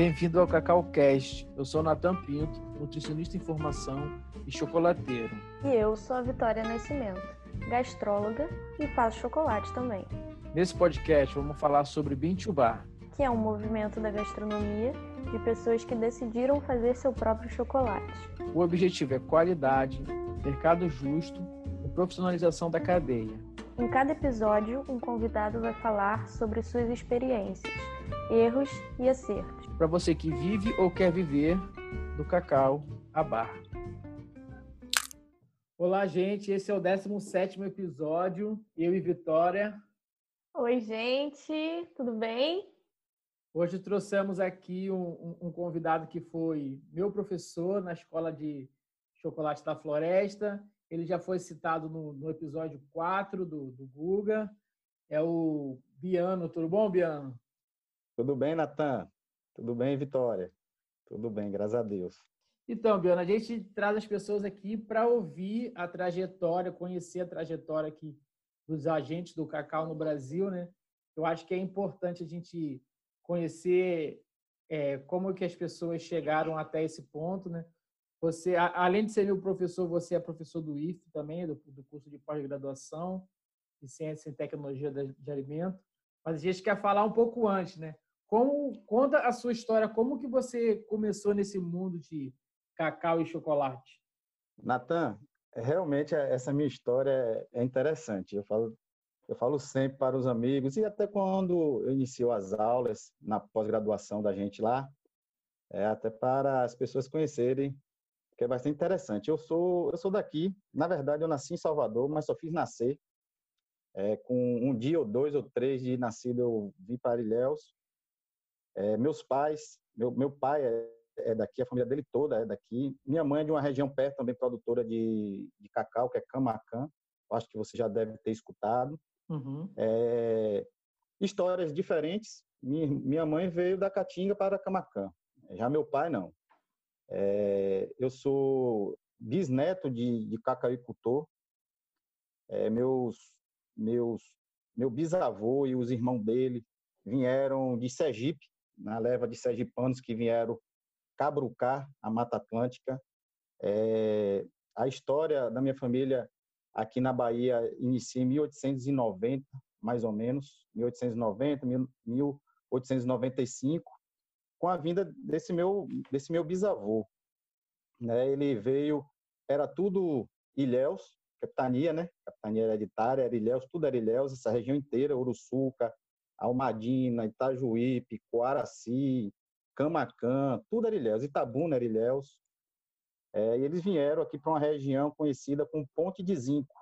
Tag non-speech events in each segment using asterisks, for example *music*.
Bem-vindo ao Cacau Cast. Eu sou Natan Pinto, nutricionista em formação e chocolateiro. E eu sou a Vitória Nascimento, gastróloga e faço chocolate também. Nesse podcast vamos falar sobre Bintubar, que é um movimento da gastronomia de pessoas que decidiram fazer seu próprio chocolate. O objetivo é qualidade, mercado justo e profissionalização da cadeia. Em cada episódio, um convidado vai falar sobre suas experiências, erros e acertos. Para você que vive ou quer viver do cacau à barra. Olá, gente. Esse é o 17 episódio. Eu e Vitória. Oi, gente. Tudo bem? Hoje trouxemos aqui um, um, convidado que foi meu professor na Escola de Chocolate da Floresta. Ele já foi citado no, no episódio 4 do, do Guga. É o Biano. Tudo bom, Biano? Tudo bem, Natan? Tudo bem, Vitória? Tudo bem, graças a Deus. Então, Biano, a gente traz as pessoas aqui para ouvir a trajetória, conhecer a trajetória aqui dos agentes do cacau no Brasil, né? Eu acho que é importante a gente conhecer é, como que as pessoas chegaram até esse ponto, né? Você, além de ser meu professor, você é professor do IF também, do, do curso de pós-graduação de Ciência e Tecnologia de, de Alimento. Mas a gente quer falar um pouco antes, né? Como, conta a sua história, como que você começou nesse mundo de cacau e chocolate? Natan, realmente essa minha história é interessante. Eu falo, eu falo sempre para os amigos e até quando eu inicio as aulas na pós-graduação da gente lá, é até para as pessoas conhecerem, que é bastante interessante. Eu sou eu sou daqui, na verdade eu nasci em Salvador, mas só fiz nascer é, com um dia ou dois ou três de nascido eu vim para Ilhéus é, meus pais, meu, meu pai é, é, daqui, a família dele toda é daqui. Minha mãe é de uma região perto também, produtora de, de cacau, que é Camacan. Acho que você já deve ter escutado. Uhum. É, histórias diferentes. Minha, minha mãe veio da Caatinga para Camacan. Já meu pai, não. É, eu sou bisneto de, de cacauicultor. É, meus, meus, meu bisavô e os irmãos dele vieram de Sergipe, na leva de sergipanos que vieram cabrucar a Mata Atlântica. É, a história da minha família aqui na Bahia inicia em 1890, mais ou menos, 1890, 1895, com a vinda desse meu desse meu bisavô. Né? Ele veio, era tudo Ilhéus, capitania, né? Capitania hereditária, era Ilhéus, tudo era Ilhéus, essa região inteira, Uruçuca, Almadina, Itajuípe, Coaraci, Camacan, tudo era Ilhéus, Itabuna era Ilhéus. É, e eles vieram aqui para uma região conhecida como Ponte de Zinco.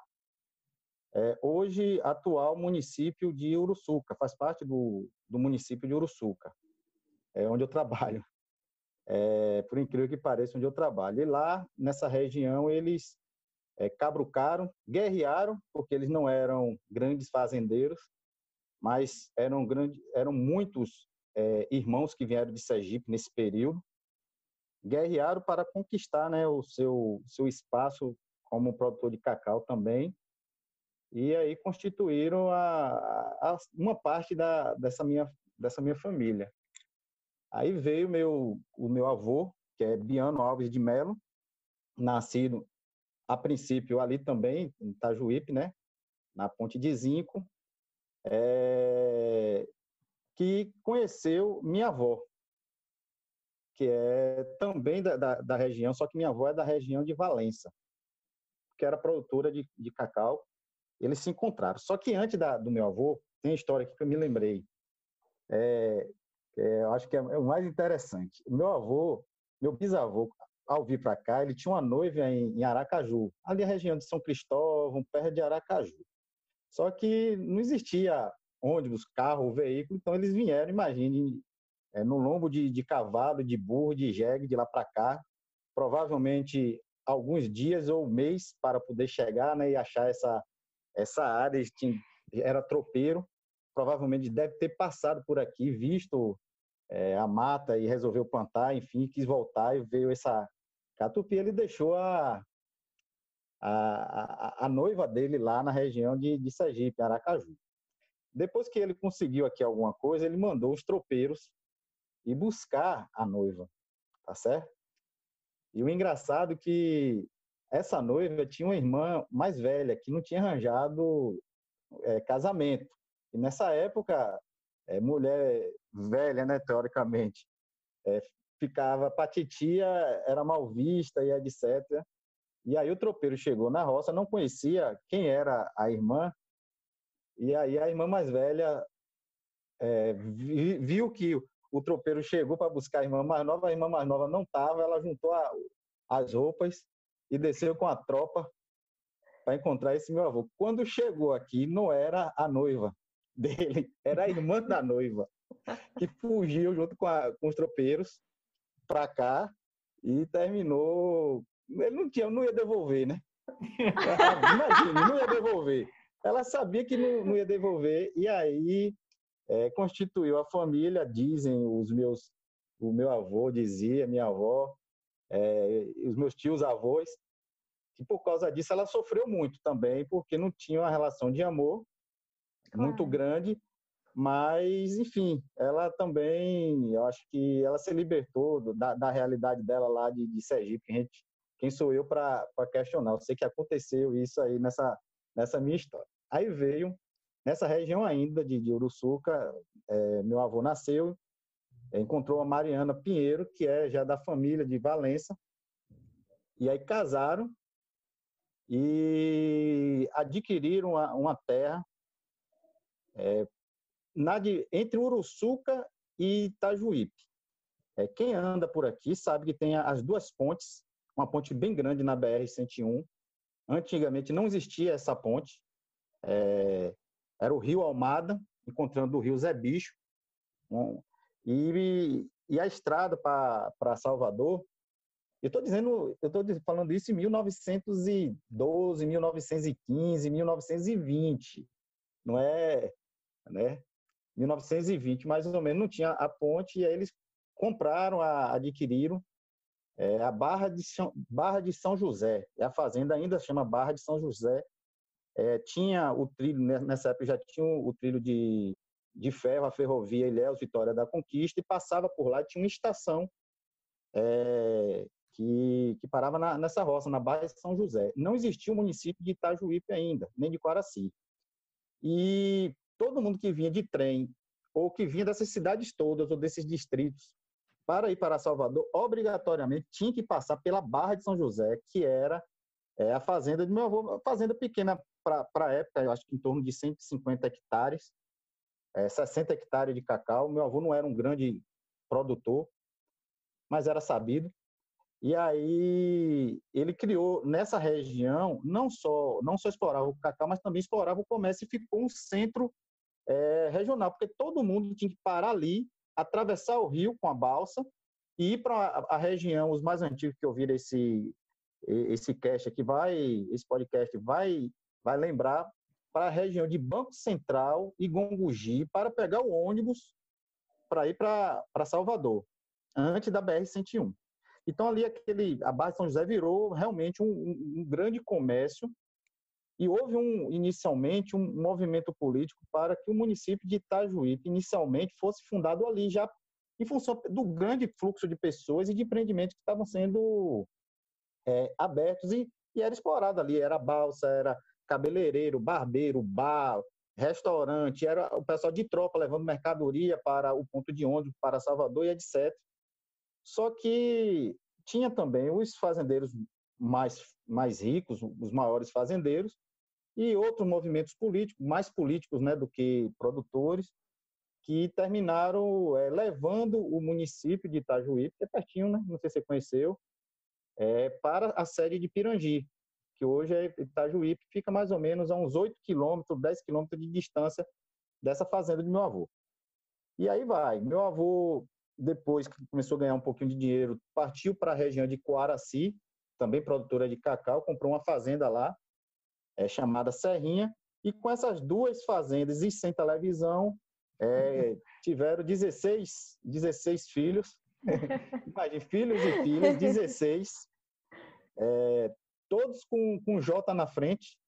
É, hoje, atual município de Uruçuca, faz parte do, do município de Uruçuca, é onde eu trabalho. É, por incrível que pareça, onde eu trabalho. E lá, nessa região, eles é, cabrucaram, guerrearam, porque eles não eram grandes fazendeiros, mas eram grandes, eram muitos é, irmãos que vieram de Sergipe nesse período, guerrearam para conquistar, né, o seu seu espaço como produtor de cacau também, e aí constituíram a, a, uma parte da, dessa minha dessa minha família. Aí veio meu o meu avô, que é Biano Alves de Melo, nascido a princípio ali também em Itajuípe, né, na Ponte de Zinco, é, que conheceu minha avó, que é também da, da, da, região, só que minha avó é da região de Valença, que era produtora de, de cacau. Eles se encontraram. Só que antes da, do meu avô, tem história aqui que eu me lembrei. É, é, eu acho que é, é o mais interessante. Meu avô, meu bisavô, ao vir para cá, ele tinha uma noiva em, em Aracaju, ali na região de São Cristóvão, perto de Aracaju. Só que não existia ônibus, carro, veículo, então eles vieram, imagine, é, no lombo de, de cavalo, de burro, de jegue, de lá para cá, provavelmente alguns dias ou mês para poder chegar né, e achar essa, essa área, tinha, era tropeiro, provavelmente deve ter passado por aqui, visto é, a mata e resolveu plantar, enfim, quis voltar e veio essa catupia, ele deixou a, a, a, a, noiva dele lá na região de, de Sergipe, Aracaju. Depois que ele conseguiu aqui alguma coisa, ele mandou os tropeiros ir buscar a noiva, tá certo? E o engraçado é que essa noiva tinha uma irmã mais velha que não tinha arranjado é, casamento. E nessa época, é, mulher velha, né, teoricamente, é, ficava para titia, era mal vista e etc. E aí o tropeiro chegou na roça, não conhecia quem era a irmã, e aí a irmã mais velha é, viu que o tropeiro chegou para buscar a irmã mais nova, a irmã mais nova não estava, ela juntou a, as roupas e desceu com a tropa para encontrar esse meu avô. Quando chegou aqui, não era a noiva *laughs* dele, era a irmã da noiva, que fugiu junto com, a, com os tropeiros para cá e terminou. Ele não tinha, não ia devolver, né? *laughs* Imagina, não ia devolver. Ela sabia que não, não ia devolver e aí é, constituiu a família. Dizem os meus, o meu avô dizia, minha avó, é, os meus tios avós, que por causa disso ela sofreu muito também, porque não tinha uma relação de amor claro. muito grande mas, enfim, ela também, eu acho que ela se libertou da, da realidade dela lá de, de Sergipe. Gente, quem sou eu para questionar? Eu sei que aconteceu isso aí nessa, nessa minha história. Aí veio, nessa região ainda de, de Uruçuca, é, meu avô nasceu, encontrou a Mariana Pinheiro, que é já da família de Valença, e aí casaram e adquiriram uma, uma terra é, na de, entre Uruçuca e Itajuípe. É, quem anda por aqui sabe que tem as duas pontes, uma ponte bem grande na BR-101. Antigamente não existia essa ponte. É, era o Rio Almada, encontrando o Rio Zé Bicho. E, e a estrada para Salvador, eu estou dizendo, eu estou falando isso em 1912, 1915, 1920. Não é, né? 1920, mais ou menos, não tinha a ponte, e aí eles compraram, a, adquiriram é, a Barra de, São, Barra de São José. E a fazenda ainda chama Barra de São José. É, tinha o trilho, né, nessa época já tinha o trilho de, de ferro, a ferrovia Ilhéus Vitória da Conquista, e passava por lá, tinha uma estação é, que, que parava na, nessa roça, na Barra de São José. Não existia o município de Itajuípe ainda, nem de Quaraci. E todo mundo que vinha de trem ou que vinha dessas cidades todas ou desses distritos para ir para Salvador, obrigatoriamente tinha que passar pela Barra de São José, que era é, a fazenda de meu avô, uma fazenda pequena para a época, eu acho que em torno de 150 hectares, é, 60 hectares de cacau. Meu avô não era um grande produtor, mas era sabido. E aí ele criou nessa região não só não só explorava o cacau, mas também explorava o comércio e ficou um centro é, regional, porque todo mundo tinha que parar ali, atravessar o rio com a balsa e ir para a, região, os mais antigos que ouviram esse esse cast aqui vai, esse podcast vai vai lembrar para a região de Banco Central e Gongugi para pegar o ônibus para ir para Salvador, antes da BR-101. Então ali aquele a de São José virou realmente um, um grande comércio e houve um, inicialmente um movimento político para que o município de Itajuípe inicialmente fosse fundado ali, já em função do grande fluxo de pessoas e de empreendimentos que estavam sendo é, abertos e, e era explorado ali. Era balsa, era cabeleireiro, barbeiro, bar, restaurante, era o pessoal de tropa levando mercadoria para o ponto de ônibus, para Salvador e etc. Só que tinha também os fazendeiros mais, mais ricos, os maiores fazendeiros, e outros movimentos políticos, mais políticos né, do que produtores, que terminaram é, levando o município de Itajuí, que é pertinho, né? não sei se você conheceu, é, para a sede de Pirangi, que hoje é Itajuí, fica mais ou menos a uns 8 quilômetros, 10 quilômetros de distância dessa fazenda de meu avô. E aí vai, meu avô, depois que começou a ganhar um pouquinho de dinheiro, partiu para a região de Coaraci, também produtora de cacau, comprou uma fazenda lá, é, chamada Serrinha, e com essas duas fazendas e sem televisão, é, *laughs* tiveram 16, 16 filhos, *laughs* imagine, filhos e filhas, 16, é, todos com, com J na frente,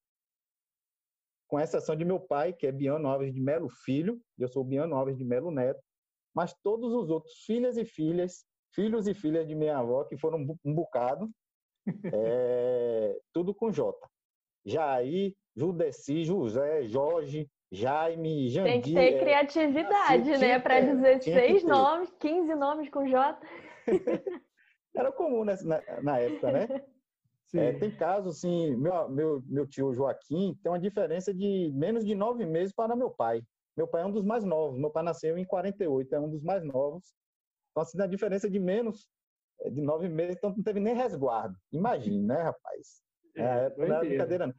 com exceção de meu pai, que é Biano Alves de Melo Filho, eu sou Biano Alves de Melo Neto, mas todos os outros, filhas e filhas, filhos e filhas de minha avó, que foram um bocado, *laughs* é, tudo com J. Jair, Judeci, José, Jorge, Jaime, Jandir. Tem que ter é, criatividade, assim, né? Para 16 nomes, 15 nomes com J. *laughs* Era comum nessa, na, na época, né? É, tem casos, assim, meu, meu, meu tio Joaquim tem uma diferença de menos de nove meses para meu pai. Meu pai é um dos mais novos, meu pai nasceu em 48, é um dos mais novos. Então, assim, a diferença de menos é, de nove meses, então não teve nem resguardo. Imagine, né, rapaz? É, é não é brincadeira, não.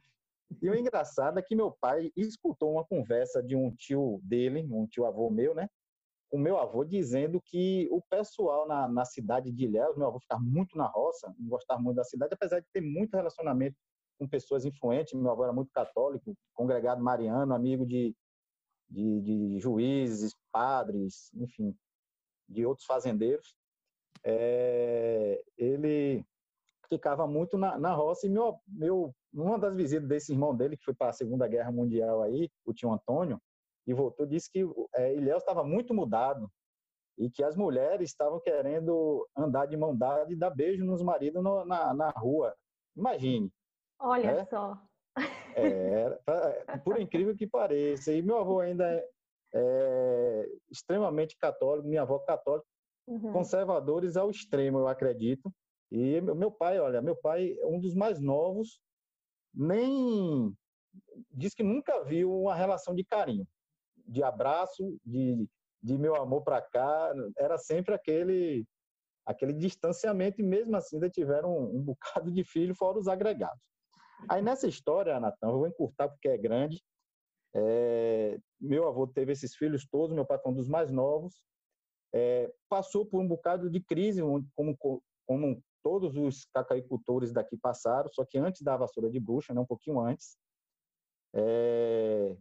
E o engraçado é que meu pai escutou uma conversa de um tio dele, um tio avô meu, né? O meu avô dizendo que o pessoal na, na cidade de Ilhéus, meu avô ficava muito na roça, não gostava muito da cidade, apesar de ter muito relacionamento com pessoas influentes. Meu avô era muito católico, congregado mariano, amigo de, de, de juízes, padres, enfim, de outros fazendeiros. É, ele ficava muito na, na roça e meu, meu, numa das visitas desse irmão dele, que foi para a Segunda Guerra Mundial aí, o tio Antônio, e voltou, disse que é, Ilhéus estava muito mudado e que as mulheres estavam querendo andar de mão dada e dar beijo nos maridos no, na, na rua. Imagine. Olha né? só. É, por incrível que pareça. E meu avô ainda é, é extremamente católico, minha avó católica, uhum. conservadores ao extremo, eu acredito. E meu pai, olha, meu pai é um dos mais novos, nem diz que nunca viu uma relação de carinho, de abraço, de, de meu amor para cá, era sempre aquele aquele distanciamento e mesmo assim ainda tiveram um, um bocado de filho fora os agregados. Aí nessa história, Natan, eu vou encurtar porque é grande. É, meu avô teve esses filhos todos, meu pai foi um dos mais novos. É, passou por um bocado de crise, como, como todos os cacaicultores daqui passaram, só que antes da vassoura de bruxa, né, um pouquinho antes. É...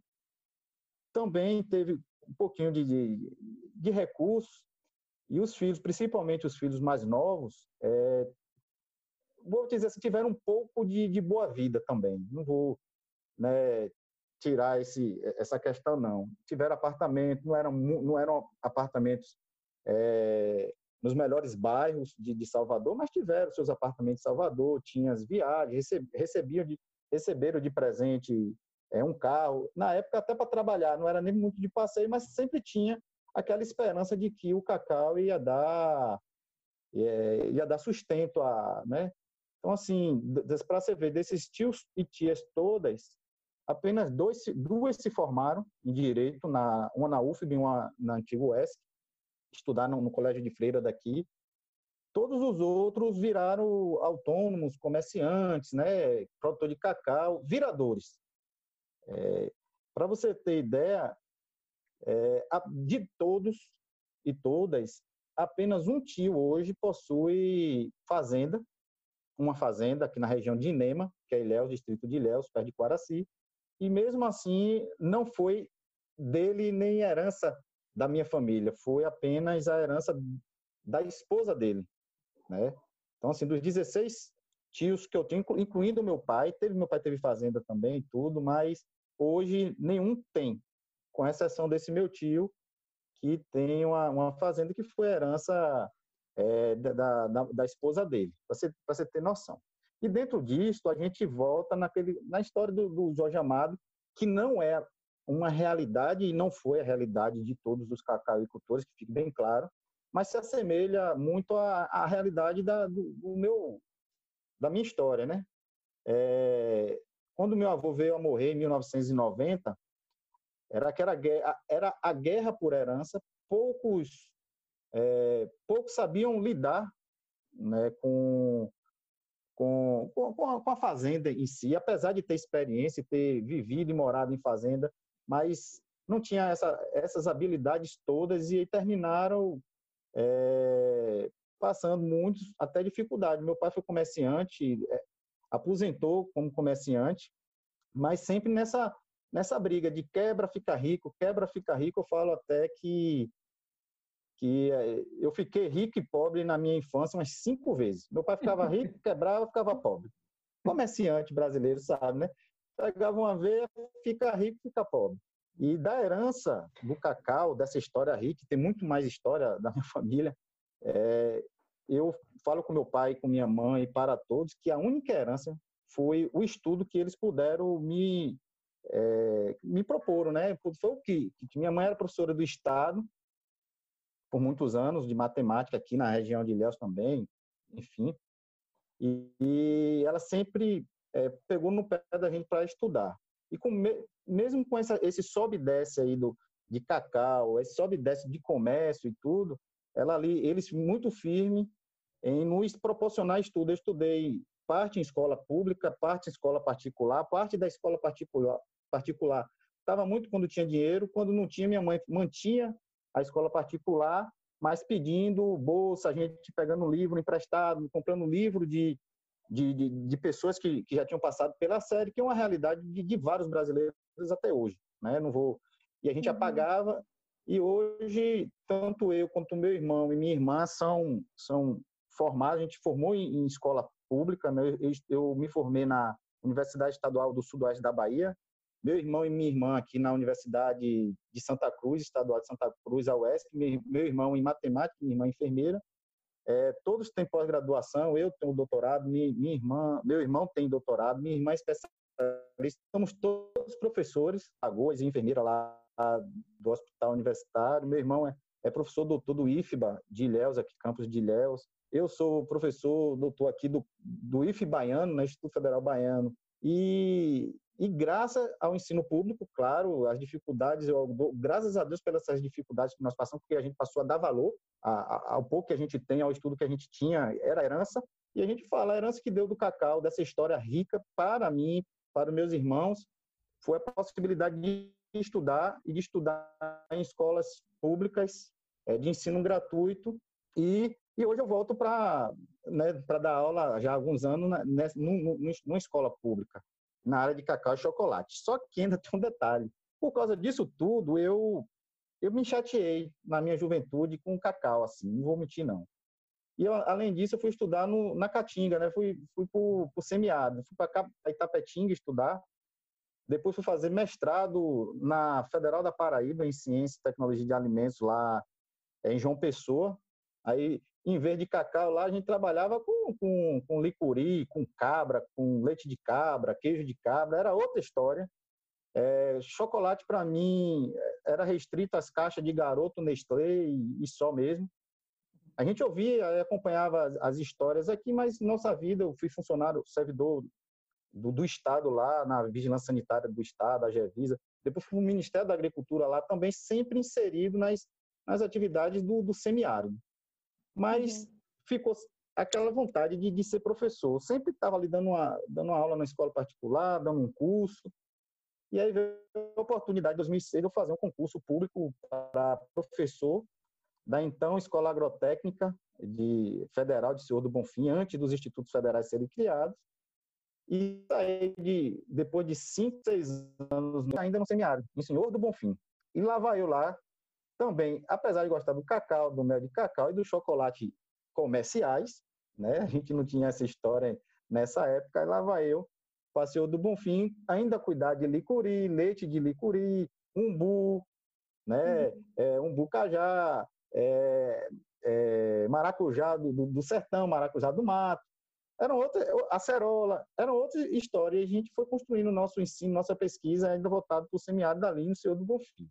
Também teve um pouquinho de, de, de, recursos, e os filhos, principalmente os filhos mais novos, é... vou dizer assim, tiveram um pouco de, de boa vida também. Não vou né, tirar esse, essa questão, não. Tiveram apartamento, não eram, não eram apartamentos é, nos melhores bairros de, de, Salvador, mas tiveram seus apartamentos em Salvador, tinham as viagens, recebiam de, receberam de presente é, um carro. Na época, até para trabalhar, não era nem muito de passeio, mas sempre tinha aquela esperança de que o cacau ia dar, é, ia dar sustento a. Né? Então, assim, para você ver, desses tios e tias todas, apenas dois, duas se formaram em direito, na, uma na UFB e uma na antiga UESC, estudar no, no colégio de freira daqui. Todos os outros viraram autônomos, comerciantes, né, produtor de cacau, viradores. É, Para você ter ideia, é, de todos e todas, apenas um tio hoje possui fazenda, uma fazenda aqui na região de Inema, que é Ilhéus, distrito de Ilhéus, perto de Quaraci, e mesmo assim não foi dele nem herança da minha família, foi apenas a herança da esposa dele, né? Então, assim, dos 16 tios que eu tenho, incluindo meu pai, teve meu pai teve fazenda também e tudo, mas hoje nenhum tem, com exceção desse meu tio, que tem uma, uma fazenda que foi herança é, da, da, da, esposa dele, para você, você ter noção. E dentro disso, a gente volta naquele, na história do, do Jorge Amado, que não é uma realidade, e não foi a realidade de todos os cacauicultores, que fique bem claro, mas se assemelha muito à, à realidade da, do, do, meu, da minha história, né? É, quando meu avô veio a morrer em 1990, era aquela era a guerra por herança, poucos é, poucos sabiam lidar né, com, com, com, a, fazenda em si, apesar de ter experiência, ter vivido e morado em fazenda, mas não tinha essa, essas habilidades todas e terminaram é, passando muitos até dificuldade. Meu pai foi comerciante, é, aposentou como comerciante, mas sempre nessa nessa briga de quebra fica rico, quebra fica rico, eu falo até que que é, eu fiquei rico e pobre na minha infância umas cinco vezes. Meu pai ficava rico, *laughs* quebrava, ficava pobre. Comerciante brasileiro sabe, né? Pegava uma veia, fica rico, fica pobre. E da herança do cacau, dessa história rica, tem muito mais história da minha *laughs* família, é, eu falo com meu pai, com minha mãe, para todos, que a única herança foi o estudo que eles puderam me, é, me propor, né? Foi o que, que minha mãe era professora do Estado por muitos anos, de matemática aqui na região de Ilhéus também, enfim. E, e ela sempre é, pegou no pé da gente para estudar. E com, mesmo com essa, esse sobe e desce aí do, de cacau, esse sobe e desce de comércio e tudo, ela ali, eles muito firme em nos proporcionar estudo. Eu estudei parte em escola pública, parte em escola particular, parte da escola particular particular estava muito quando tinha dinheiro, quando não tinha minha mãe mantinha a escola particular, mas pedindo bolsa, a gente pegando livro emprestado, comprando livro de de, de, de pessoas que, que, já tinham passado pela série, que é uma realidade de, de vários brasileiros até hoje, né? Não vou e a gente uhum. apagava e hoje tanto eu quanto meu irmão e minha irmã são são formados, a gente formou em, em escola pública, né? Eu, eu, me formei na Universidade Estadual do Sudoeste da Bahia, meu irmão e minha irmã aqui na Universidade de Santa Cruz, Estadual de Santa Cruz, a meu, meu irmão em matemática, minha irmã enfermeira, é, todos têm pós-graduação, eu tenho doutorado, minha, minha, irmã, meu irmão tem doutorado, minha irmã é especialista, somos todos professores, Lagoas e enfermeira lá do Hospital Universitário, meu irmão é, é professor doutor do IFBA de Ilhéus, aqui campus de Ilhéus, eu sou professor doutor aqui do, do IF Baiano, né, Instituto Federal Baiano, e, e graças ao ensino público, claro, as dificuldades, eu dou, graças a Deus pelas dificuldades que nós passamos, porque a gente passou a dar valor ao pouco que a gente tem, ao estudo que a gente tinha, era herança, e a gente fala a herança que deu do cacau, dessa história rica para mim, para os meus irmãos, foi a possibilidade de estudar e de estudar em escolas públicas é, de ensino gratuito e, e hoje eu volto para né, dar aula já há alguns anos na, numa escola pública na área de cacau e chocolate. Só que ainda tem um detalhe. Por causa disso tudo, eu eu me chateei na minha juventude com cacau, assim, não vou mentir, não. E, eu, além disso, eu fui estudar no, na Caatinga, né? Fui, fui para o semiárido, fui para Itapetinga estudar. Depois fui fazer mestrado na Federal da Paraíba, em Ciência e Tecnologia de Alimentos, lá em João Pessoa. Aí em vez de cacau lá, a gente trabalhava com, com, com licuri, com cabra, com leite de cabra, queijo de cabra, era outra história. É, chocolate, para mim, era restrito às caixas de garoto Nestlé e, e só mesmo. A gente ouvia, acompanhava as, as, histórias aqui, mas nossa vida, eu fui funcionário, servidor do, do Estado lá, na Vigilância Sanitária do Estado, a Gevisa, depois fui no Ministério da Agricultura lá, também sempre inserido nas, nas atividades do, do semiárido mas uhum. ficou aquela vontade de, de ser professor. Sempre estava ali dando uma, dando uma aula na escola particular, dando um curso. E aí veio a oportunidade, em 2006, de eu fazer um concurso público para professor da então Escola Agrotécnica de Federal de Senhor do Bonfim, antes dos institutos federais serem criados. E saí de, depois de cinco, seis anos, ainda no semiárido, em Senhor do Bonfim. E lá vai eu lá, também, apesar de gostar do cacau, do mel de cacau e do chocolate comerciais, né? A gente não tinha essa história nessa época, e lá vai eu, passeio do Bonfim, ainda cuidar de licuri, leite de licuri, umbu, né? Uhum. É, umbu cajá, é, é, maracujá do, do, sertão, maracujá do mato, eram outras, acerola, eram outras histórias, e a gente foi construindo o nosso ensino, nossa pesquisa, ainda voltado para o semiárido ali no Senhor do Bonfim.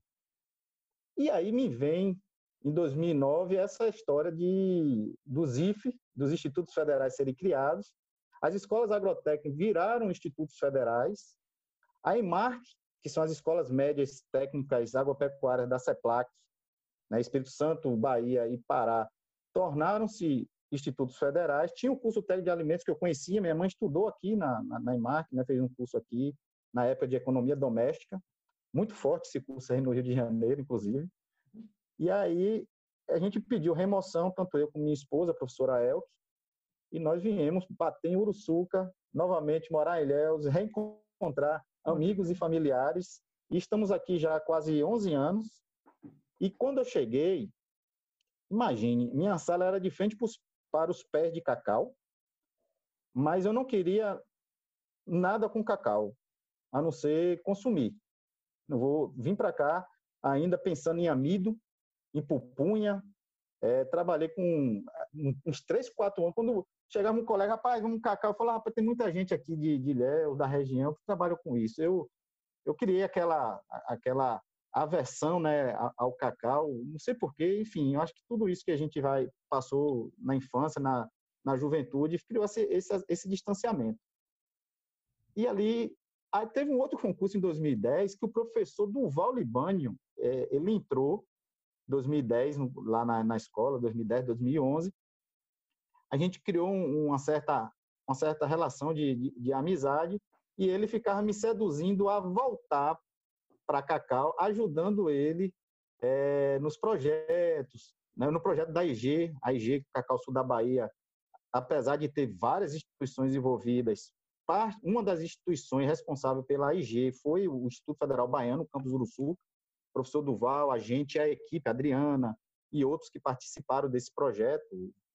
E aí me vem, em 2009, essa história de, dos IFE, dos Institutos Federais serem criados. As escolas agrotécnicas viraram institutos federais. A EMARC, que são as escolas médias técnicas agropecuárias da CEPLAC, né, Espírito Santo, Bahia e Pará, tornaram-se institutos federais. Tinha o curso técnico de alimentos que eu conhecia, minha mãe estudou aqui na, na, na EMARC, né, fez um curso aqui na época de economia doméstica muito forte esse curso aí no Rio de Janeiro, inclusive. E aí a gente pediu remoção, tanto eu como minha esposa, a professora Elke, e nós viemos bater em Uruçuca, novamente morar em Ilhéus, reencontrar amigos e familiares, e estamos aqui já há quase 11 anos. E quando eu cheguei, imagine, minha sala era de frente para os pés de cacau, mas eu não queria nada com cacau, a não ser consumir. Não vou vir para cá ainda pensando em amido, em pupunha. É, trabalhei com uns três, quatro anos. Quando chegava um colega, rapaz, vamos cacau, eu falava, rapaz, tem muita gente aqui de, de Léo, da região, que trabalha com isso. Eu, eu criei aquela, aquela aversão né, ao cacau, não sei porquê, enfim, eu acho que tudo isso que a gente vai passou na infância, na, na juventude, criou esse, esse, esse distanciamento. E ali, aí teve um outro concurso em 2010 que o professor Duval Libânio, é, ele entrou 2010 lá na, na escola, 2010, 2011, a gente criou uma certa uma certa relação de, de, de amizade e ele ficava me seduzindo a voltar para Cacau, ajudando ele é, nos projetos, né, no projeto da IG, a IG Cacau Sul da Bahia, apesar de ter várias instituições envolvidas, uma das instituições responsável pela IG foi o Instituto Federal Baiano, Campus Uruçu, professor Duval, a gente, a equipe, a Adriana e outros que participaram desse projeto,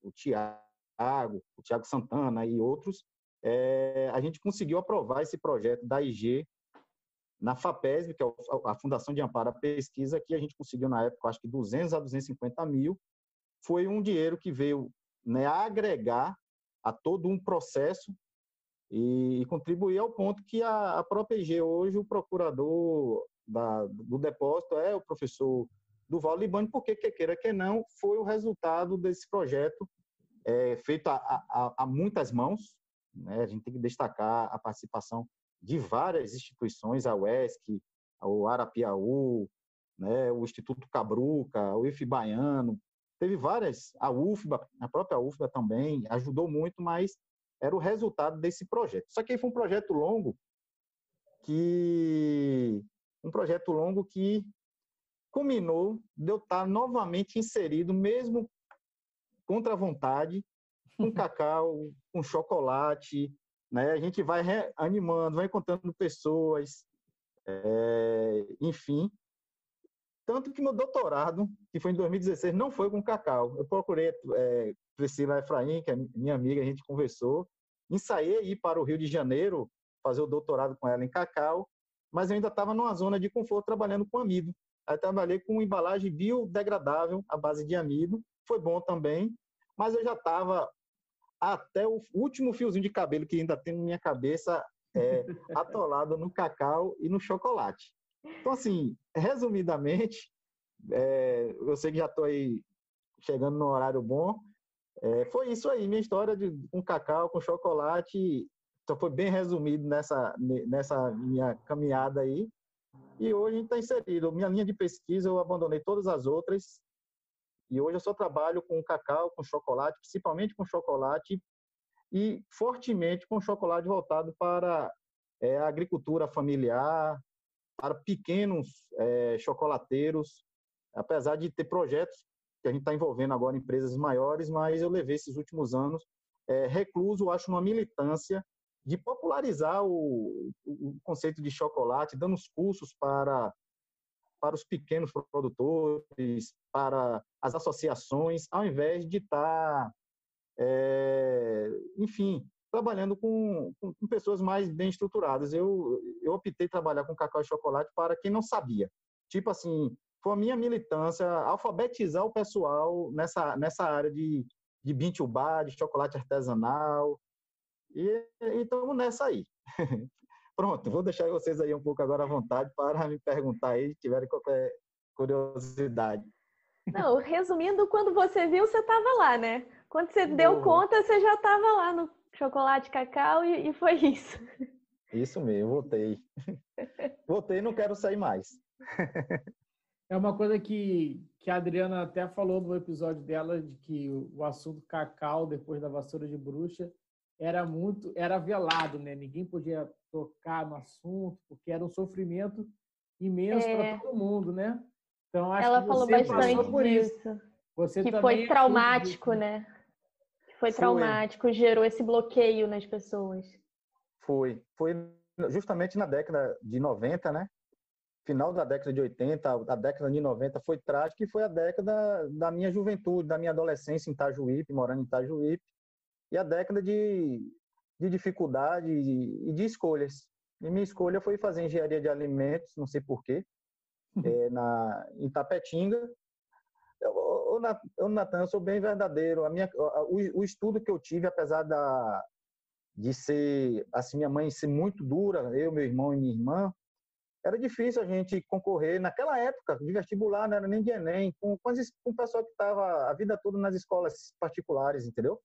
o Tiago, o Tiago Santana e outros, é, a gente conseguiu aprovar esse projeto da IG na FAPESB, que é a Fundação de Amparo à Pesquisa, que a gente conseguiu na época, acho que 200 a 250 mil, foi um dinheiro que veio né, agregar a todo um processo e, e contribuir ao ponto que a, a própria hoje, o procurador da, do depósito é o professor Duval Libani, porque, que queira que não, foi o resultado desse projeto é, feito a, a, a, muitas mãos. Né? A gente tem que destacar a participação de várias instituições, a UESC, o Arapiaú, né, o Instituto Cabruca, o IF Baiano, teve várias, a UFBA, a própria UFBA também ajudou muito, mas era o resultado desse projeto. Só que foi um projeto longo que um projeto longo que culminou de eu estar novamente inserido, mesmo contra a vontade, com *laughs* cacau, com chocolate, né? A gente vai animando, vai encontrando pessoas, é, enfim. Tanto que meu doutorado, que foi em 2016, não foi com cacau. Eu procurei é, Priscila Efraim, que é minha amiga, a gente conversou, ensaiei ir para o Rio de Janeiro fazer o doutorado com ela em cacau, mas eu ainda estava numa zona de conforto trabalhando com amido. Aí trabalhei com embalagem biodegradável à base de amido, foi bom também, mas eu já estava até o último fiozinho de cabelo que ainda tem na minha cabeça é, *laughs* atolado no cacau e no chocolate. Então, assim, resumidamente, é, eu sei que já estou aí chegando no horário bom, é, foi isso aí, minha história de, com cacau, com chocolate, então foi bem resumido nessa, nessa minha caminhada aí. E hoje a gente está inserido. Minha linha de pesquisa, eu abandonei todas as outras e hoje eu só trabalho com cacau, com chocolate, principalmente com chocolate e fortemente com chocolate voltado para é, a agricultura familiar, para pequenos é, chocolateiros, apesar de ter projetos que a gente está envolvendo agora empresas maiores, mas eu levei esses últimos anos é, recluso, acho, uma militância de popularizar o, o conceito de chocolate, dando os cursos para para os pequenos produtores, para as associações, ao invés de estar, tá, é, enfim, trabalhando com, com, com, pessoas mais bem estruturadas. Eu, eu optei trabalhar com cacau e chocolate para quem não sabia. Tipo assim, foi a minha militância alfabetizar o pessoal nessa, nessa área de, de bintubá, de chocolate artesanal. E estamos nessa aí. *laughs* Pronto, vou deixar vocês aí um pouco agora à vontade para me perguntar aí, se tiverem qualquer curiosidade. Não, resumindo, quando você viu, você estava lá, né? Quando você deu conta, você já estava lá no chocolate cacau e, e, foi isso. Isso mesmo, voltei. *laughs* voltei e não quero sair mais. *laughs* É uma coisa que, que a Adriana até falou no episódio dela, de que o assunto cacau, depois da vassoura de bruxa, era muito, era velado, né? Ninguém podia tocar no assunto, porque era um sofrimento imenso é. para todo mundo, né? Então acho Ela que falou bastante por disso. Isso. Você que foi traumático, né? Que foi, foi traumático, gerou esse bloqueio nas pessoas. Foi, foi justamente na década de 90, né? Final da década de 80, a década de 90 foi trágica e foi a década da minha juventude, da minha adolescência em Itajuípe, morando em Itajuípe e a década de, de dificuldade e de, escolhas. E minha escolha foi fazer engenharia de alimentos, não sei porquê, é, na, em Tapetinga. Eu, eu, Natan, eu sou bem verdadeiro. A minha, o, o estudo que eu tive, apesar da, de ser, assim, minha mãe ser muito dura, eu, meu irmão e minha irmã, era difícil a gente concorrer naquela época de vestibular, não era nem de Enem, com, com, com o pessoal que estava a vida toda nas escolas particulares, entendeu?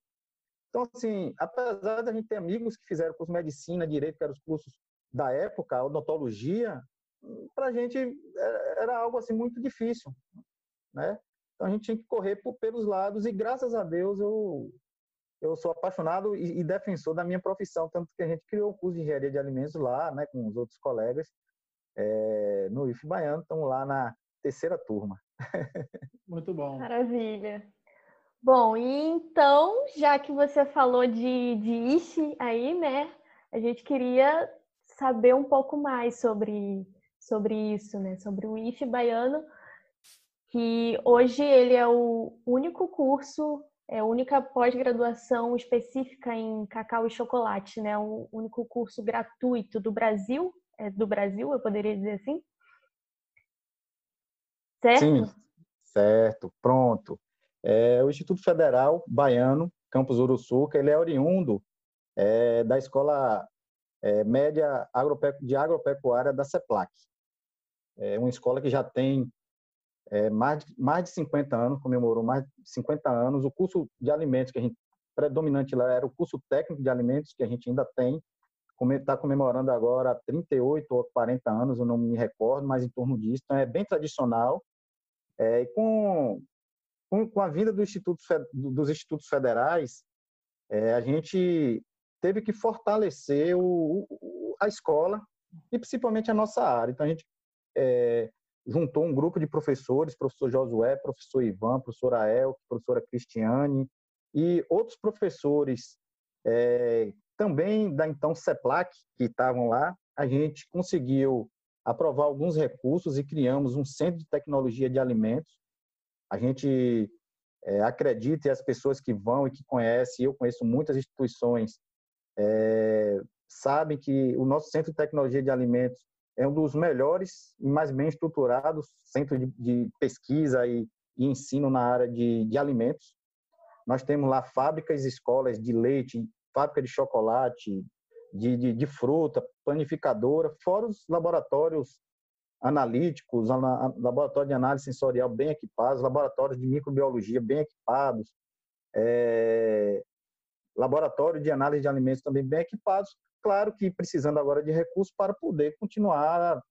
Então, assim, apesar da gente ter amigos que fizeram curso de medicina, direito, que eram os cursos da época, odontologia, para a gente era algo assim muito difícil, né? Então a gente tinha que correr por, pelos lados e graças a Deus eu eu sou apaixonado e, e, defensor da minha profissão, tanto que a gente criou o curso de engenharia de alimentos lá, né, com os outros colegas é, no IF Baiano, estamos lá na terceira turma. *laughs* Muito bom. Maravilha. Bom, e então, já que você falou de, de IF aí, né, a gente queria saber um pouco mais sobre, sobre isso, né, sobre o IF Baiano, que hoje ele é o único curso é a única pós-graduação específica em cacau e chocolate, né? O único curso gratuito do Brasil, do Brasil, eu poderia dizer assim? Certo? Sim, certo, pronto. É, o Instituto Federal Baiano, Campus Uruçuca, ele é oriundo é, da Escola é, Média de Agropecuária da CEPLAC. É uma escola que já tem é, mais, de, mais de 50 anos, comemorou mais de 50 anos. O curso de alimentos que a gente predominante lá era o curso técnico de alimentos que a gente ainda tem, está comemorando agora 38 ou 40 anos, eu não me recordo, mas em torno disso. Então é bem tradicional. É, e com, com, com, a vinda do Instituto, dos institutos federais, é, a gente teve que fortalecer o, o, a escola e principalmente a nossa área. Então a gente é, juntou um grupo de professores, professor Josué, professor Ivan, professora El, professora Cristiane e outros professores é, também da então CEPLAC, que estavam lá, a gente conseguiu aprovar alguns recursos e criamos um centro de tecnologia de alimentos. A gente é, acredita e as pessoas que vão e que conhecem, eu conheço muitas instituições, é, sabem que o nosso centro de tecnologia de alimentos é um dos melhores e mais bem estruturados centros de, de pesquisa e, e, ensino na área de, de alimentos. Nós temos lá fábricas escolas de leite, fábrica de chocolate, de, de, de fruta, panificadora, fora os laboratórios analíticos, laboratório de análise sensorial bem equipados, laboratórios de microbiologia bem equipados, é, laboratório de análise de alimentos também bem equipados, Claro que precisando agora de recursos para poder continuar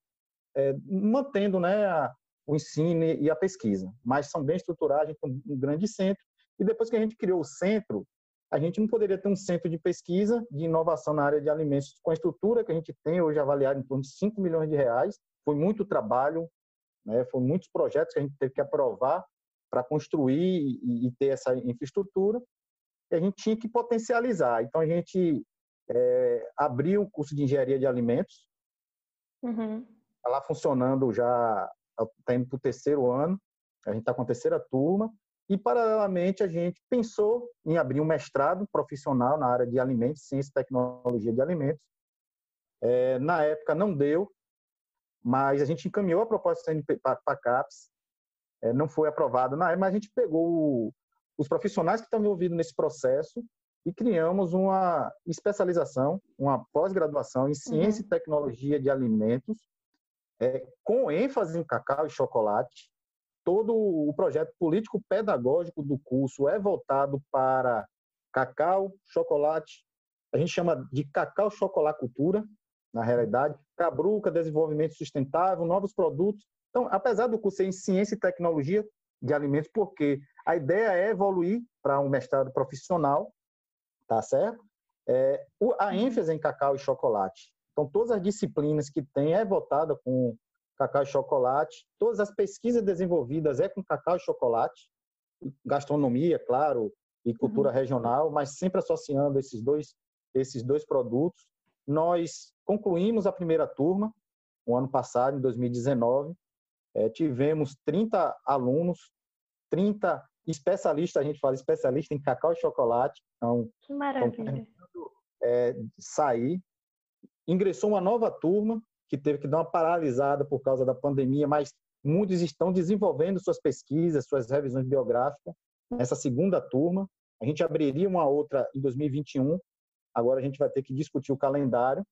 é, mantendo né, a, o ensino e a pesquisa. Mas são bem estruturados, tem um grande centro. E depois que a gente criou o centro, a gente não poderia ter um centro de pesquisa, de inovação na área de alimentos, com a estrutura que a gente tem hoje avaliada em torno de 5 milhões de reais. Foi muito trabalho, né? foi muitos projetos que a gente teve que aprovar para construir e, e ter essa infraestrutura. E a gente tinha que potencializar. Então, a gente é, abriu o curso de engenharia de alimentos. Uhum. Está lá funcionando já, está indo para o terceiro ano, a gente está com a terceira turma. E, paralelamente, a gente pensou em abrir um mestrado profissional na área de alimentos, ciência e tecnologia de alimentos. É, na época não deu, mas a gente encaminhou a proposta para a CAPES, é, não foi aprovado na época, mas a gente pegou os profissionais que estão envolvidos nesse processo e criamos uma especialização, uma pós-graduação em ciência uhum. e tecnologia de alimentos, é, com ênfase em cacau e chocolate. Todo o projeto político-pedagógico do curso é voltado para cacau, chocolate, a gente chama de cacau chocolacultura, na realidade, cabruca, desenvolvimento sustentável, novos produtos. Então, apesar do curso ser em ciência e tecnologia de alimentos, porque a ideia é evoluir para um mestrado profissional, tá certo? É, a ênfase em cacau e chocolate. Então, todas as disciplinas que tem é voltada com cacau e chocolate. Todas as pesquisas desenvolvidas é com cacau e chocolate. Gastronomia, claro, e cultura uhum. regional, mas sempre associando esses dois, esses dois produtos. Nós concluímos a primeira turma, o ano passado, em 2019. É, tivemos 30 alunos, 30 especialista, a gente fala especialista em cacau e chocolate. Então, que maravilha. É, sair. ingressou uma nova turma que teve que dar uma paralisada por causa da pandemia, mas muitos estão desenvolvendo suas pesquisas, suas revisões biográficas nessa segunda turma. A gente abriria uma outra em 2021. Agora a gente vai ter que discutir o calendário.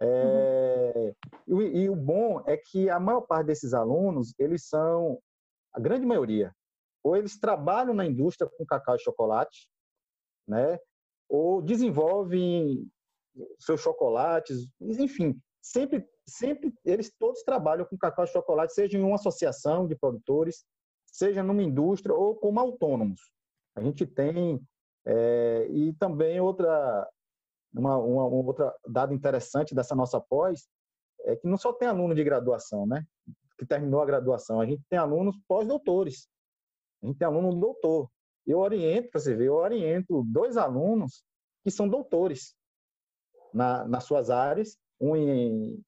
É, uhum. e, e, o bom é que a maior parte desses alunos, eles são, a grande maioria, ou eles trabalham na indústria com cacau e chocolate, né? ou desenvolvem seus chocolates, enfim, sempre, sempre eles todos trabalham com cacau e chocolate, seja em uma associação de produtores, seja numa indústria ou como autônomos. A gente tem é, e também outra uma, uma, uma, outra dado interessante dessa nossa pós é que não só tem aluno de graduação, né, que terminou a graduação, a gente tem alunos pós-doutores, a gente tem aluno doutor. Eu oriento, para você ver, eu oriento dois alunos que são doutores na, nas suas áreas, um em,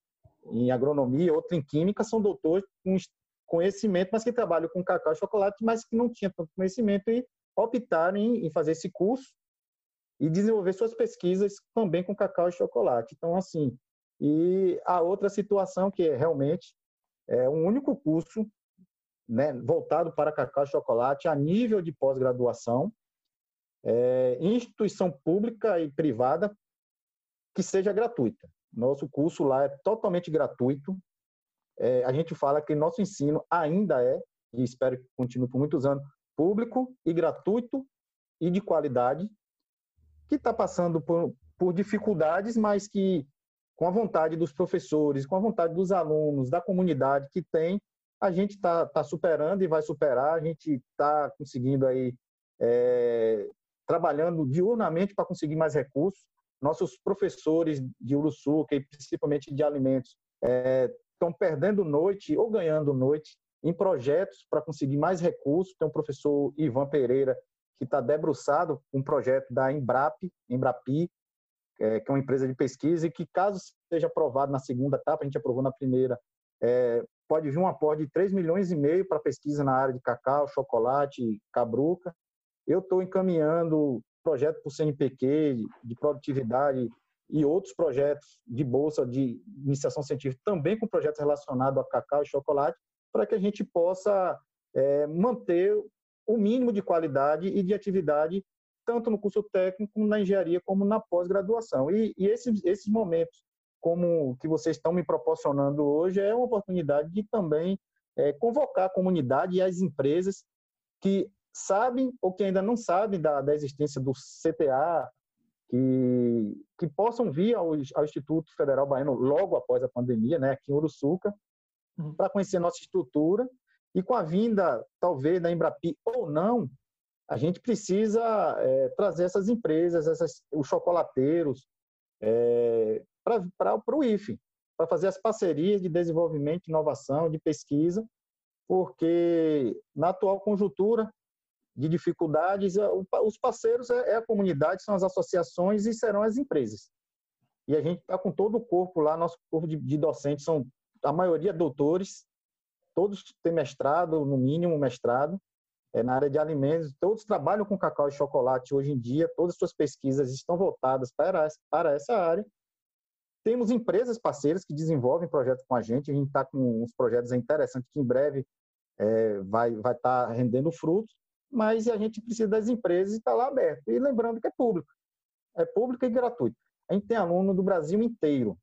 em agronomia, outro em química, são doutores com conhecimento, mas que trabalham com cacau e chocolate, mas que não tinham tanto conhecimento e optaram em, em fazer esse curso e desenvolver suas pesquisas também com cacau e chocolate. Então, assim, e a outra situação que é realmente é um único curso né, voltado para cacau e chocolate a nível de pós-graduação, é, instituição pública e privada que seja gratuita. Nosso curso lá é totalmente gratuito. É, a gente fala que nosso ensino ainda é, e espero que continue por muitos anos, público e gratuito e de qualidade, que está passando por, por dificuldades, mas que com a vontade dos professores, com a vontade dos alunos, da comunidade que tem, a gente está tá superando e vai superar, a gente está conseguindo aí, é, trabalhando diurnamente para conseguir mais recursos. Nossos professores de Uruçuca e principalmente de alimentos estão é, perdendo noite ou ganhando noite em projetos para conseguir mais recursos. Tem o professor Ivan Pereira, que está debruçado um projeto da Embrap, Embrapi, é, que é uma empresa de pesquisa, e que, caso seja aprovado na segunda etapa, a gente aprovou na primeira, é, pode vir um aporte de 3 milhões e meio para pesquisa na área de cacau, chocolate, cabruca. Eu estou encaminhando projeto para o CNPq de produtividade e outros projetos de bolsa de iniciação científica, também com projetos relacionados a cacau e chocolate, para que a gente possa é, manter o mínimo de qualidade e de atividade, tanto no curso técnico, na engenharia, como na pós-graduação. E, e esses, esses momentos como que vocês estão me proporcionando hoje é uma oportunidade de também é, convocar a comunidade e as empresas que sabem ou que ainda não sabem da, da existência do CTA, que, que possam vir ao, ao, Instituto Federal Baiano logo após a pandemia, né, aqui em Uruçuca, uhum. para conhecer nossa estrutura. E com a vinda, talvez, da Embrapi ou não, a gente precisa é, trazer essas empresas, essas, os chocolateiros, é, para o IFE, para fazer as parcerias de desenvolvimento, de inovação, de pesquisa, porque na atual conjuntura de dificuldades, os parceiros é, é a comunidade, são as associações e serão as empresas. E a gente está com todo o corpo lá, nosso corpo de, de docentes são a maioria doutores, todos têm mestrado, no mínimo mestrado, é, na área de alimentos, todos trabalham com cacau e chocolate hoje em dia, todas as suas pesquisas estão voltadas para, para essa área. Temos empresas parceiras que desenvolvem projetos com a gente, a gente está com uns projetos interessantes que em breve é, vai estar vai tá rendendo frutos, mas a gente precisa das empresas e está lá aberto. E lembrando que é público, é público e gratuito. A gente tem aluno do Brasil inteiro,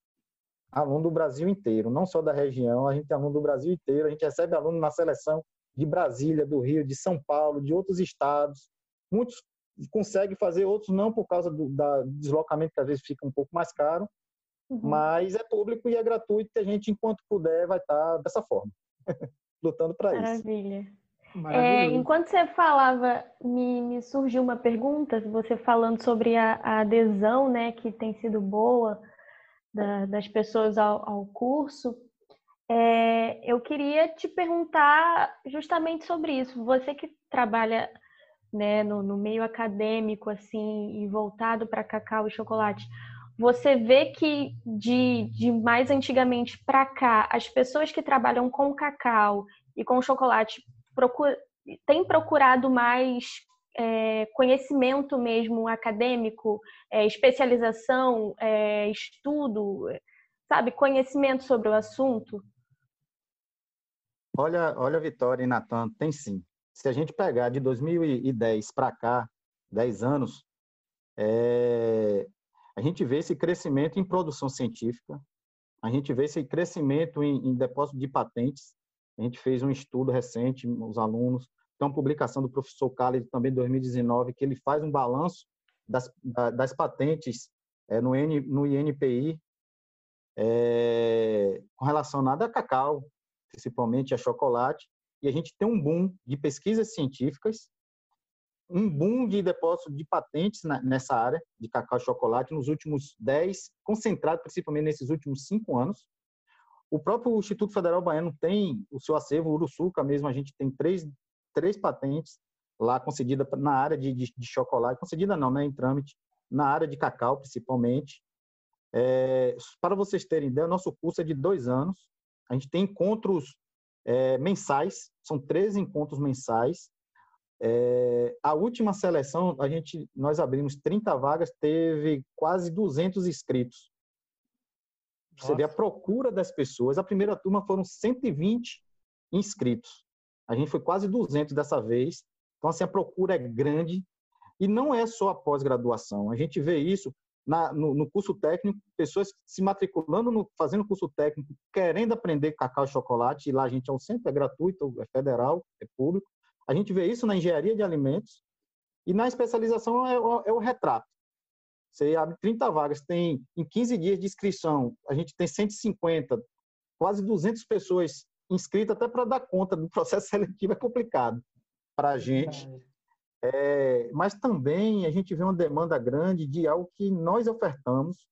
aluno do Brasil inteiro, não só da região, a gente tem aluno do Brasil inteiro, a gente recebe aluno na seleção de Brasília, do Rio, de São Paulo, de outros estados. Muitos conseguem fazer, outros não por causa do da deslocamento, que às vezes fica um pouco mais caro, uhum. mas é público e é gratuito e a gente, enquanto puder, vai estar dessa forma, *laughs* lutando para isso. Maravilha. É, enquanto você falava, me, me, surgiu uma pergunta, você falando sobre a, a adesão, né, que tem sido boa da, das pessoas ao, ao curso. É, eu queria te perguntar justamente sobre isso. Você que trabalha né, no, no meio acadêmico assim e voltado para cacau e chocolate, você vê que de, de mais antigamente para cá, as pessoas que trabalham com cacau e com chocolate procura, têm procurado mais é, conhecimento mesmo acadêmico, é, especialização, é, estudo, sabe, conhecimento sobre o assunto? Olha, olha, Vitória e Natan, tem sim. Se a gente pegar de 2010 para cá, 10 anos, é, a gente vê esse crescimento em produção científica, a gente vê esse crescimento em, em depósito de patentes. A gente fez um estudo recente, os alunos, tem uma publicação do professor Khaled também em 2019, que ele faz um balanço das, das patentes é, no, N, no INPI é, relacionada a cacau, principalmente a chocolate, e a gente tem um boom de pesquisas científicas, um boom de depósito de patentes nessa área de cacau e chocolate nos últimos 10, concentrado principalmente nesses últimos cinco anos. O próprio Instituto Federal Baiano tem o seu acervo, o Uruçuca mesmo, a gente tem três, três patentes lá concedida na área de, de, de chocolate, concedida não, né, em trâmite, na área de cacau principalmente. É, para vocês terem ideia, nosso curso é de dois anos, a gente tem encontros é, mensais, são 13 encontros mensais. É, a última seleção, a gente, nós abrimos 30 vagas, teve quase 200 inscritos. Você vê a procura das pessoas. A primeira turma foram 120 inscritos. A gente foi quase 200 dessa vez. Então, assim, a procura é grande. E não é só a pós-graduação. A gente vê isso na, no, no, curso técnico, pessoas se matriculando, no, fazendo curso técnico, querendo aprender cacau e chocolate, e lá a gente é um centro, é gratuito, é federal, é público. A gente vê isso na engenharia de alimentos, e na especialização é, é o retrato. Você abre 30 vagas, tem em 15 dias de inscrição, a gente tem 150, quase 200 pessoas inscritas, até para dar conta do *laughs* processo seletivo é complicado para a gente. É, mas também a gente vê uma demanda grande de algo que nós ofertamos,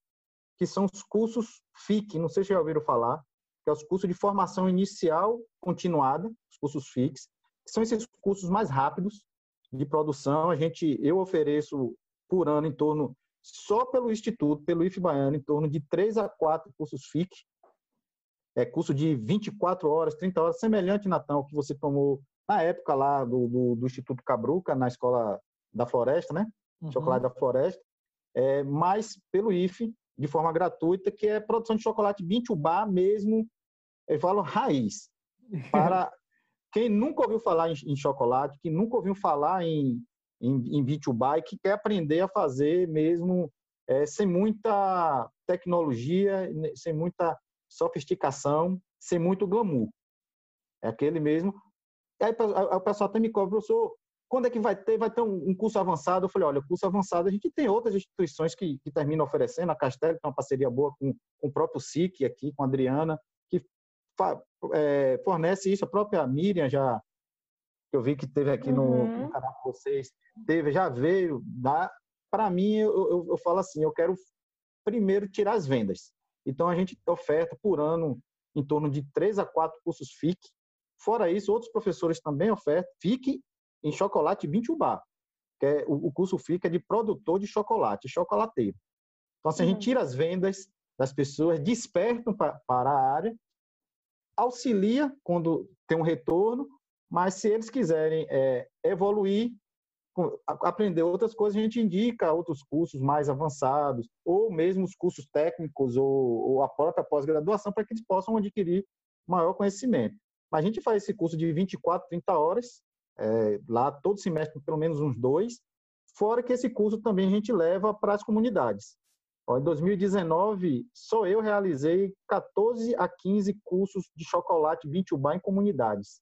que são os cursos FIC, não sei se já ouviram falar, que é os cursos de formação inicial continuada, os cursos FIX, que são esses cursos mais rápidos de produção. A gente, eu ofereço por ano em torno, só pelo Instituto, pelo IF Baiano, em torno de 3 a 4 cursos FIC, é curso de 24 horas, 30 horas, semelhante, Natan, ao que você tomou na época lá do, do, do, Instituto Cabruca, na Escola da Floresta, né? Uhum. Chocolate da Floresta, é, mas pelo IFE, de forma gratuita, que é produção de chocolate Bintubá mesmo, eu falo raiz. *laughs* Para quem nunca ouviu falar em, em chocolate, que nunca ouviu falar em, em, em e que quer aprender a fazer mesmo é, sem muita tecnologia, sem muita sofisticação, sem muito glamour. É aquele mesmo Aí o pessoal até me cobra, professor, quando é que vai ter? Vai ter um, curso avançado? Eu falei, olha, curso avançado, a gente tem outras instituições que, que terminam oferecendo, a Castelo tem uma parceria boa com, com o próprio SIC aqui, com a Adriana, que fa, é, fornece isso, a própria Miriam já, que eu vi que teve aqui no, uhum. no canal de vocês, teve, já veio, dá, para mim, eu, eu, eu falo assim, eu quero primeiro tirar as vendas. Então, a gente oferta por ano em torno de três a quatro cursos FIC, Fora isso, outros professores também ofertam FIC em chocolate Bintubá, que é o, curso FIC é de produtor de chocolate, chocolateiro. Então, assim, a gente uhum. tira as vendas das pessoas, despertam para a área, auxilia quando tem um retorno, mas se eles quiserem é, evoluir, aprender outras coisas, a gente indica outros cursos mais avançados, ou mesmo os cursos técnicos, ou, ou a própria pós-graduação, para que eles possam adquirir maior conhecimento. Mas a gente faz esse curso de 24, 30 horas, é, lá todo semestre, pelo menos uns dois, fora que esse curso também a gente leva para as comunidades. Ó, em 2019, só eu realizei 14 a 15 cursos de chocolate Bintubá em comunidades,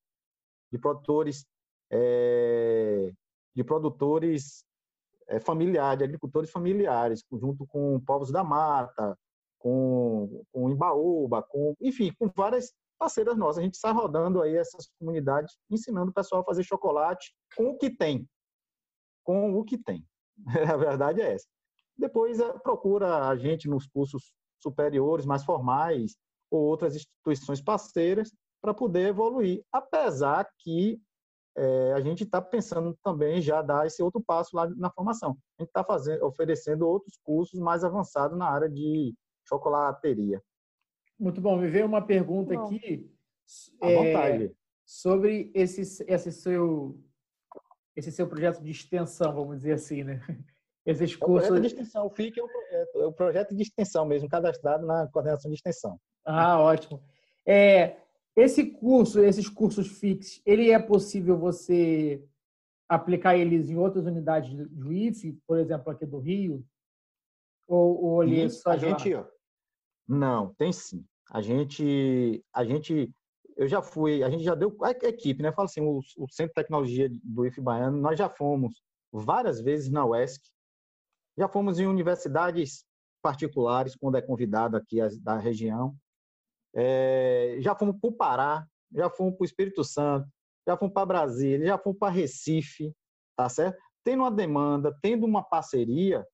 de produtores, é, de produtores é, familiares, de agricultores familiares, junto com povos da mata, com, com Imbaúba, com, enfim, com várias parceiras nossas. A gente sai rodando aí essas comunidades, ensinando o pessoal a fazer chocolate com o que tem. Com o que tem. *laughs* A verdade é essa. Depois eh, procura a gente nos cursos superiores, mais formais, ou outras instituições parceiras, para poder evoluir. Apesar que é, a gente está pensando também já dar esse outro passo lá na formação. A gente está oferecendo outros cursos mais avançados na área de chocolateria. Muito bom. Me veio uma pergunta bom. aqui é, sobre esse, esse, seu, esse seu projeto de extensão, vamos dizer assim, né? *laughs* Esses cursos... É o projeto de extensão, o FIC é o, projeto, é o projeto de extensão mesmo, cadastrado na coordenação de extensão. Ah, ótimo. É, esse curso, esses cursos FIX, ele é possível você aplicar eles em outras unidades do IFE, por exemplo, aqui do Rio? Ou, ou ele é só a gente, ó, Não, tem sim. A gente, a gente, eu já fui, a gente já deu, a equipe, né? Fala assim, o, o Centro de Tecnologia do IFE Baiano, nós já fomos várias vezes na UESC, já fomos em universidades particulares, quando é convidado aqui da região, é, já fomos para o Pará, já fomos para o Espírito Santo, já fomos para Brasília, já fomos para Recife, tá certo? Tendo uma demanda, tendo uma parceria,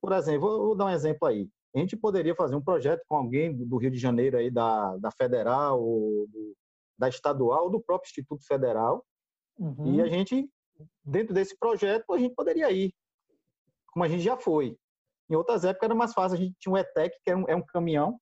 por exemplo, vou, vou dar um exemplo aí. A gente poderia fazer um projeto com alguém do Rio de Janeiro aí, da, da Federal, ou do, da Estadual, ou do próprio Instituto Federal, uhum. e a gente, dentro desse projeto, a gente poderia ir, como a gente já foi. Em outras épocas era mais fácil, a gente tinha um ETEC, que é um, é um caminhão,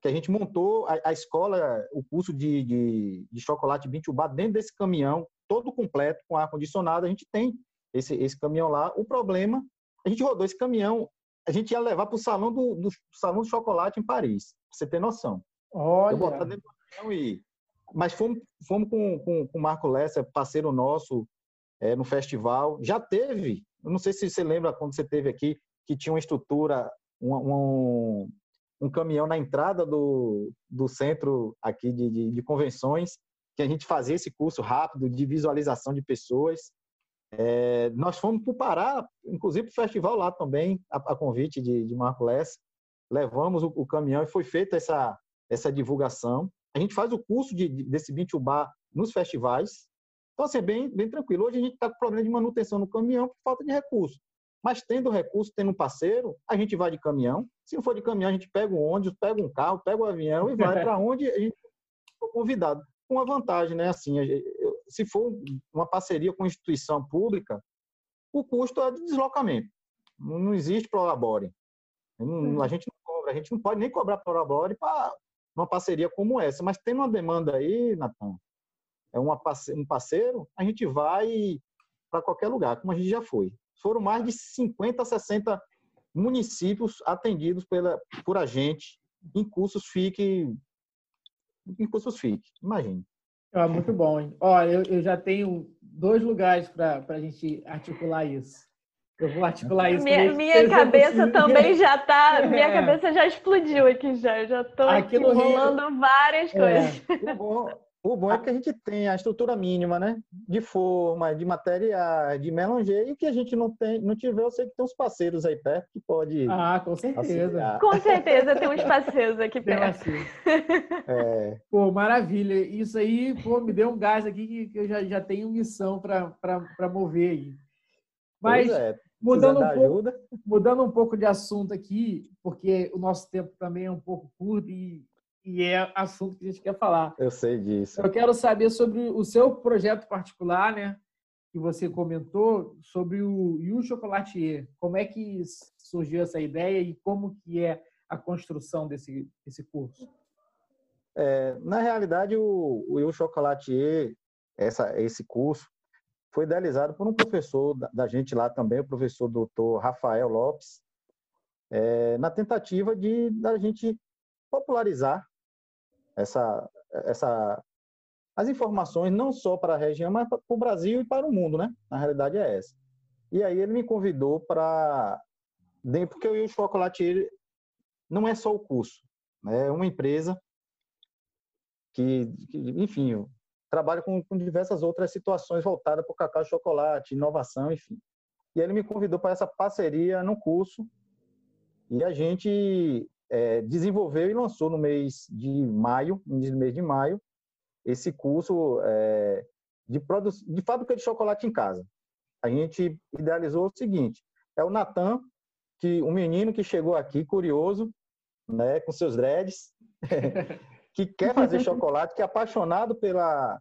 que a gente montou a, a escola, o curso de, de, de chocolate Bintubá dentro desse caminhão, todo completo, com ar-condicionado. A gente tem esse, esse caminhão lá. O problema, a gente rodou esse caminhão, a gente ia levar para o salão do, do, salão do chocolate em Paris, para você ter noção. Olha. Eu botar dentro do caminhão e mas fomos, fomos com, com, com o Marco Lessa, parceiro nosso é, no festival. Já teve, não sei se você lembra quando você teve aqui, que tinha uma estrutura, um, um, um caminhão na entrada do, do centro aqui de, de, de convenções, que a gente fazia esse curso rápido de visualização de pessoas. É, nós fomos para o Pará, inclusive para o festival lá também, a, a convite de, de Marco Less. Levamos o, o, caminhão e foi feita essa, essa divulgação. A gente faz o curso de, de, desse Bintubá nos festivais. Então, assim, é bem, bem tranquilo. Hoje a gente está com problema de manutenção no caminhão por falta de recurso. Mas tendo recurso, tendo um parceiro, a gente vai de caminhão. Se não for de caminhão, a gente pega um ônibus, pega um carro, pega o um avião e vai *laughs* para onde a gente for convidado. Com uma vantagem, né? Assim, se for uma parceria com instituição pública, o custo é de deslocamento. Não existe prolabore. A gente não cobra, a gente não pode nem cobrar prolabore para uma parceria como essa. Mas tendo uma demanda aí, Natan, é uma, um parceiro, a gente vai para qualquer lugar, como a gente já foi foram mais de 50, 60 municípios atendidos pela, por a gente em cursos FIC. Em cursos FIC, imagine. Ah, muito bom. Hein? Olha, eu, eu já tenho dois lugares para a gente articular isso. Eu vou articular isso. Minha, minha cabeça também já tá. *laughs* Minha é. cabeça já explodiu aqui já. Eu já estou rolando várias é. coisas. É. Bom, o bom é que a gente tem a estrutura mínima, né? De forma, de material, de melanger, e que a gente não tem, não tiver, eu sei que tem uns parceiros aí perto que pode. Ah, com certeza. Auxiliar. Com certeza tem uns parceiros aqui perto. É. Pô, maravilha. Isso aí, pô, me deu um gás aqui que eu já, já tenho missão para mover aí. Mas é, mudando, um pouco, mudando um pouco de assunto aqui, porque o nosso tempo também é um pouco curto e e é assunto que a gente quer falar. Eu sei disso. Eu quero saber sobre o seu projeto particular, né? Que você comentou sobre o You Chocolatier. Como é que surgiu essa ideia e como que é a construção desse, desse curso? É, na realidade, o, o You Chocolatier, essa, esse curso, foi idealizado por um professor da, da gente lá também, o professor doutor Rafael Lopes, é, na tentativa de da gente popularizar essa, essa, as informações não só para a região, mas para o Brasil e para o mundo, né? Na realidade é essa. E aí ele me convidou para, porque o Chocolate não é só o curso, né? é uma empresa que, que enfim, trabalha com, com, diversas outras situações voltadas para o cacau chocolate, inovação, enfim. E ele me convidou para essa parceria no curso e a gente é, desenvolveu e lançou no mês de maio, no mês de maio, esse curso é, de, de fábrica de chocolate em casa. A gente idealizou o seguinte: é o Natan, que um menino que chegou aqui curioso, né, com seus dreads, *laughs* que quer fazer chocolate, que é apaixonado pela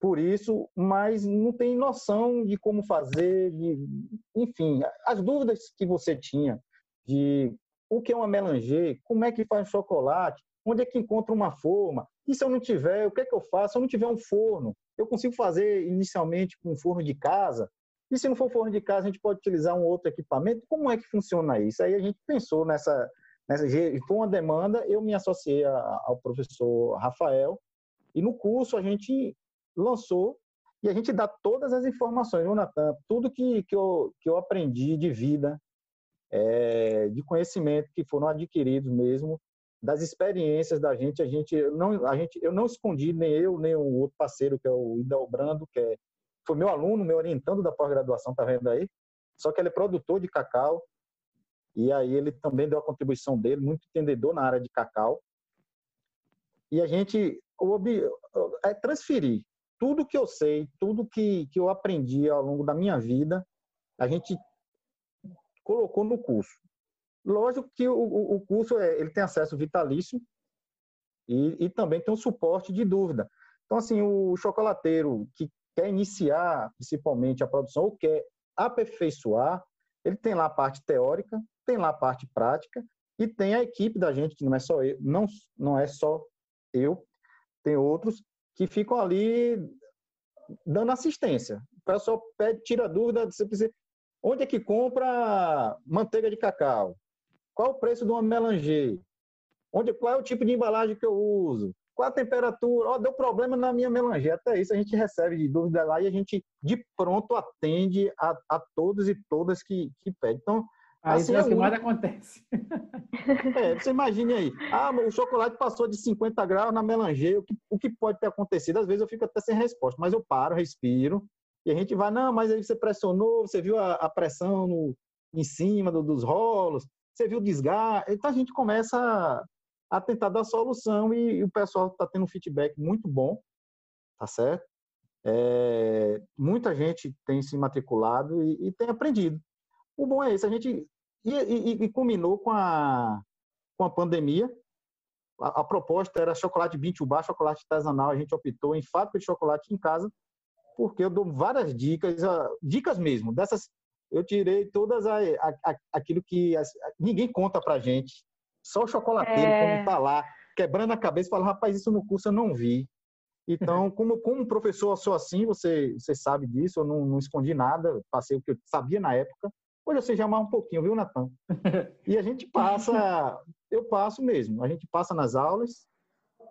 por isso, mas não tem noção de como fazer, de, enfim, as dúvidas que você tinha de o que é uma melanger, como é que faz chocolate, onde é que encontra uma forma, e se eu não tiver, o que é que eu faço? Se eu não tiver um forno, eu consigo fazer inicialmente com um forno de casa, E se não for forno de casa, a gente pode utilizar um outro equipamento? Como é que funciona isso? Aí a gente pensou nessa, nessa foi uma demanda, eu me associei ao professor Rafael, e no curso a gente lançou e a gente dá todas as informações, Jonathan, tudo que, que, eu, que eu aprendi de vida, é, de conhecimento que foram adquiridos mesmo, das experiências da gente, a gente não, a gente, eu não escondi nem eu nem o outro parceiro que é o Idal Brando, que é, foi meu aluno, meu orientando da pós-graduação, tá vendo aí? Só que ele é produtor de cacau e aí ele também deu a contribuição dele, muito entendedor na área de cacau. E a gente é transferir tudo que eu sei, tudo que, que eu aprendi ao longo da minha vida, a gente colocou no curso. Lógico que o, o curso é, ele tem acesso vitalício e, e também tem um suporte de dúvida. Então, assim, o chocolateiro que quer iniciar, principalmente, a produção ou quer aperfeiçoar, ele tem lá a parte teórica, tem lá a parte prática e tem a equipe da gente, que não é só eu, não, não é só eu, tem outros que ficam ali dando assistência. O pessoal pede, tira dúvida, você precisa, onde é que compra manteiga de cacau? Qual o preço de uma melanger? Onde, qual é o tipo de embalagem que eu uso? Qual a temperatura? Oh, deu problema na minha melanger. Até isso a gente recebe de dúvida lá e a gente de pronto atende a, a todos e todas que, que pedem. Então, Aí assim, é o que mais acontece. *laughs* É, você imagine aí. Ah, o chocolate passou de 50 graus na melanger. O que, o que pode ter acontecido? Às vezes eu fico até sem resposta, mas eu paro, respiro. E a gente vai, não, mas aí você pressionou, você viu a, a pressão no, em cima do, dos rolos, você viu o desgaste. Então a gente começa a, a tentar dar solução e, e o pessoal está tendo um feedback muito bom, tá certo? É, muita gente tem se matriculado e, e tem aprendido. O bom é esse, a gente e, e, e culminou com a, com a pandemia. A, a proposta era chocolate bintubá, chocolate artesanal. A gente optou em fábrica de chocolate em casa, porque eu dou várias dicas, dicas mesmo. Dessas, eu tirei todas a, a, aquilo que ninguém conta pra gente. Só o chocolateiro, é... como tá lá, quebrando a cabeça, fala, rapaz, isso no curso eu não vi. Então, *laughs* como, como professor eu sou assim, você, você sabe disso, eu não, não escondi nada, passei o que eu sabia na época. Hoje você já mais um pouquinho, viu, Natan? *laughs* E a gente passa, eu passo mesmo, a gente passa nas aulas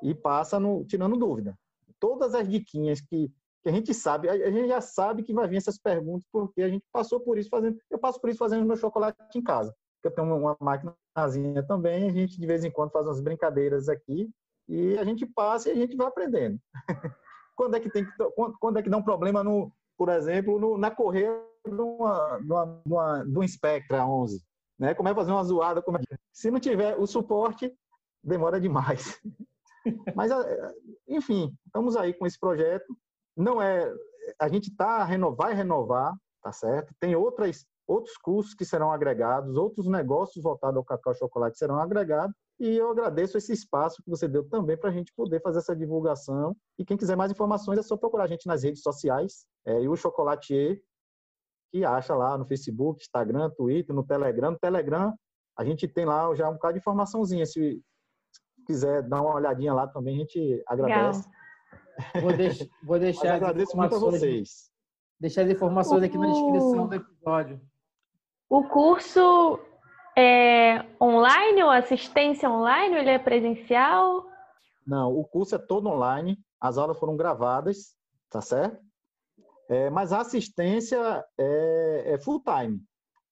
e passa no, tirando dúvida. Todas as diquinhas que, que a gente sabe, a gente já sabe que vai vir essas perguntas, porque a gente passou por isso fazendo, eu passo por isso fazendo meu chocolate em casa. Eu tenho uma máquinazinha também, a gente de vez em quando faz umas brincadeiras aqui e a gente passa e a gente vai aprendendo. *laughs* quando é que tem que, quando, quando é que dá um problema no, por exemplo, no, na correia de, uma, de, uma, de um Spectra 11. Né? Como é fazer uma zoada? Como é... Se não tiver o suporte, demora demais. *laughs* Mas, enfim, estamos aí com esse projeto. Não é, a gente tá vai renovar, tá certo? Tem outras outros cursos que serão agregados, outros negócios voltados ao cacau e chocolate serão agregados. E eu agradeço esse espaço que você deu também para a gente poder fazer essa divulgação. E quem quiser mais informações é só procurar a gente nas redes sociais, é, e o Chocolatier, que acha lá no Facebook, Instagram, Twitter, no Telegram. No Telegram, a gente tem lá já um bocado de informaçãozinha. Se quiser dar uma olhadinha lá também, a gente agradece. Vou, deix vou deixar. agradeço muito a vocês. Deixar as informações aqui na descrição do episódio. O curso é online ou assistência online? Ou ele é presencial? Não, o curso é todo online. As aulas foram gravadas, tá certo? É, mas a assistência é, é full time.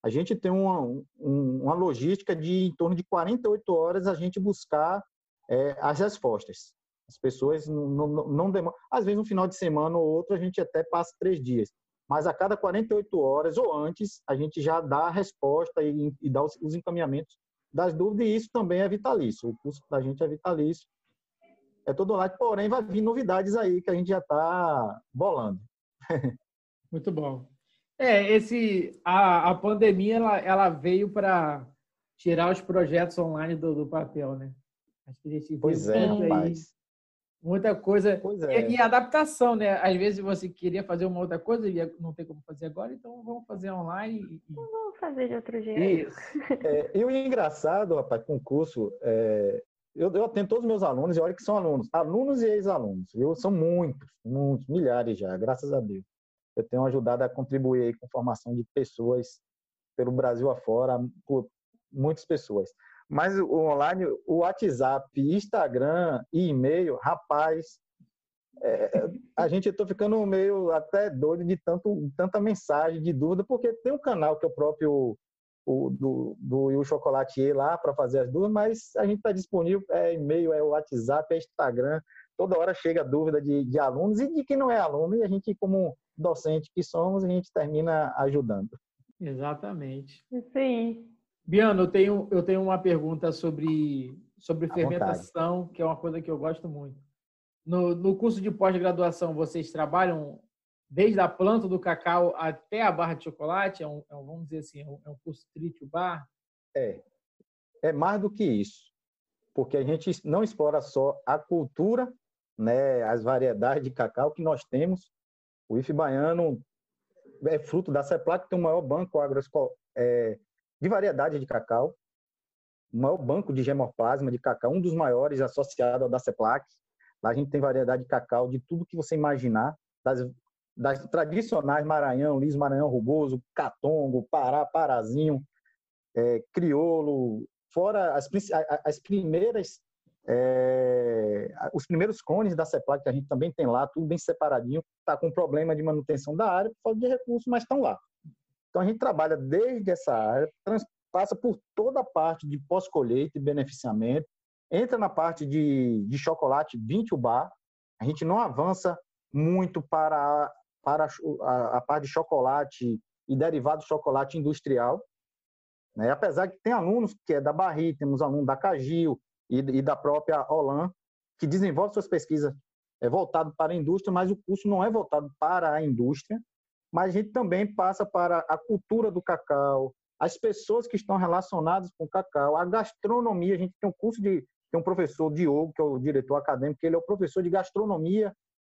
A gente tem uma, um, uma logística de em torno de 48 horas a gente buscar é, as respostas. As pessoas não, não, não demoram. Às vezes, um final de semana ou outro, a gente até passa três dias. Mas a cada 48 horas ou antes, a gente já dá a resposta e, e dá os, os encaminhamentos das dúvidas, e isso também é vitalício. O curso da gente é vitalício. É todo online, porém, vai vir novidades aí que a gente já está bolando. *laughs* Muito bom. É, esse, a, a pandemia ela, ela veio para tirar os projetos online do, do papel, né? Acho que a gente pois é, rapaz. Muita coisa. É. E, e, adaptação, né? Às vezes você queria fazer uma outra coisa e não tem como fazer agora, então vamos fazer online. E... Vamos fazer de outro jeito. Isso. É, e o engraçado, rapaz, com o curso, é, eu, eu atendo todos os meus alunos, e olha que são alunos, alunos e ex-alunos, viu? São muitos, muitos, milhares já, graças a Deus. eu tenho ajudado a contribuir com formação de pessoas pelo Brasil afora, por muitas pessoas. Mas o online, o WhatsApp, Instagram e e-mail, rapaz, é, a gente estou ficando meio até doido de tanto, tanta mensagem de dúvida, porque tem um canal que é o próprio o, do, do Will Chocolatier lá para fazer as dúvidas, mas a gente está disponível, é e-mail, é WhatsApp, é Instagram, toda hora chega dúvida de, de alunos e de quem não é aluno, e a gente, como docente que somos, a gente termina ajudando. Exatamente. Isso aí. Biano, eu tenho, eu tenho uma pergunta sobre, sobre fermentação, vontade. que é uma coisa que eu gosto muito. No, no curso de pós-graduação, vocês trabalham desde a planta do cacau até a barra de chocolate? É um, é um vamos dizer assim, é um, é um curso tritio bar? É. É mais do que isso. Porque a gente não explora só a cultura, né, as variedades de cacau que nós temos. O IF baiano é fruto da CEPLAC, que tem o maior banco é, de variedade de cacau, o maior banco de gemoplasma de cacau, um dos maiores associado ao da CEPLAC. Lá a gente tem variedade de cacau de tudo que você imaginar, das, das tradicionais Maranhão, Liso Maranhão Rugoso, Catongo, Pará, Parazinho, é, Criolo, fora as, as primeiras, é, os primeiros cones da CEPLAC que a gente também tem lá, tudo bem separadinho, está com problema de manutenção da área, por falta de recursos, mas estão lá. Então a gente trabalha desde essa área, passa por toda a parte de pós-colheita e beneficiamento, entra na parte de, de chocolate 20 bar, a gente não avança muito para, para a, a parte de chocolate e derivado de chocolate industrial, né? apesar que tem alunos que é da Barri, temos alunos da Cagil e, e da própria Olan, que desenvolvem suas pesquisas é voltado para a indústria, mas o curso não é voltado para a indústria, mas a gente também passa para a cultura do cacau, as pessoas que estão relacionadas com o cacau, a gastronomia. A gente tem um curso de tem um professor, Diogo, que é o diretor acadêmico, ele é o professor de gastronomia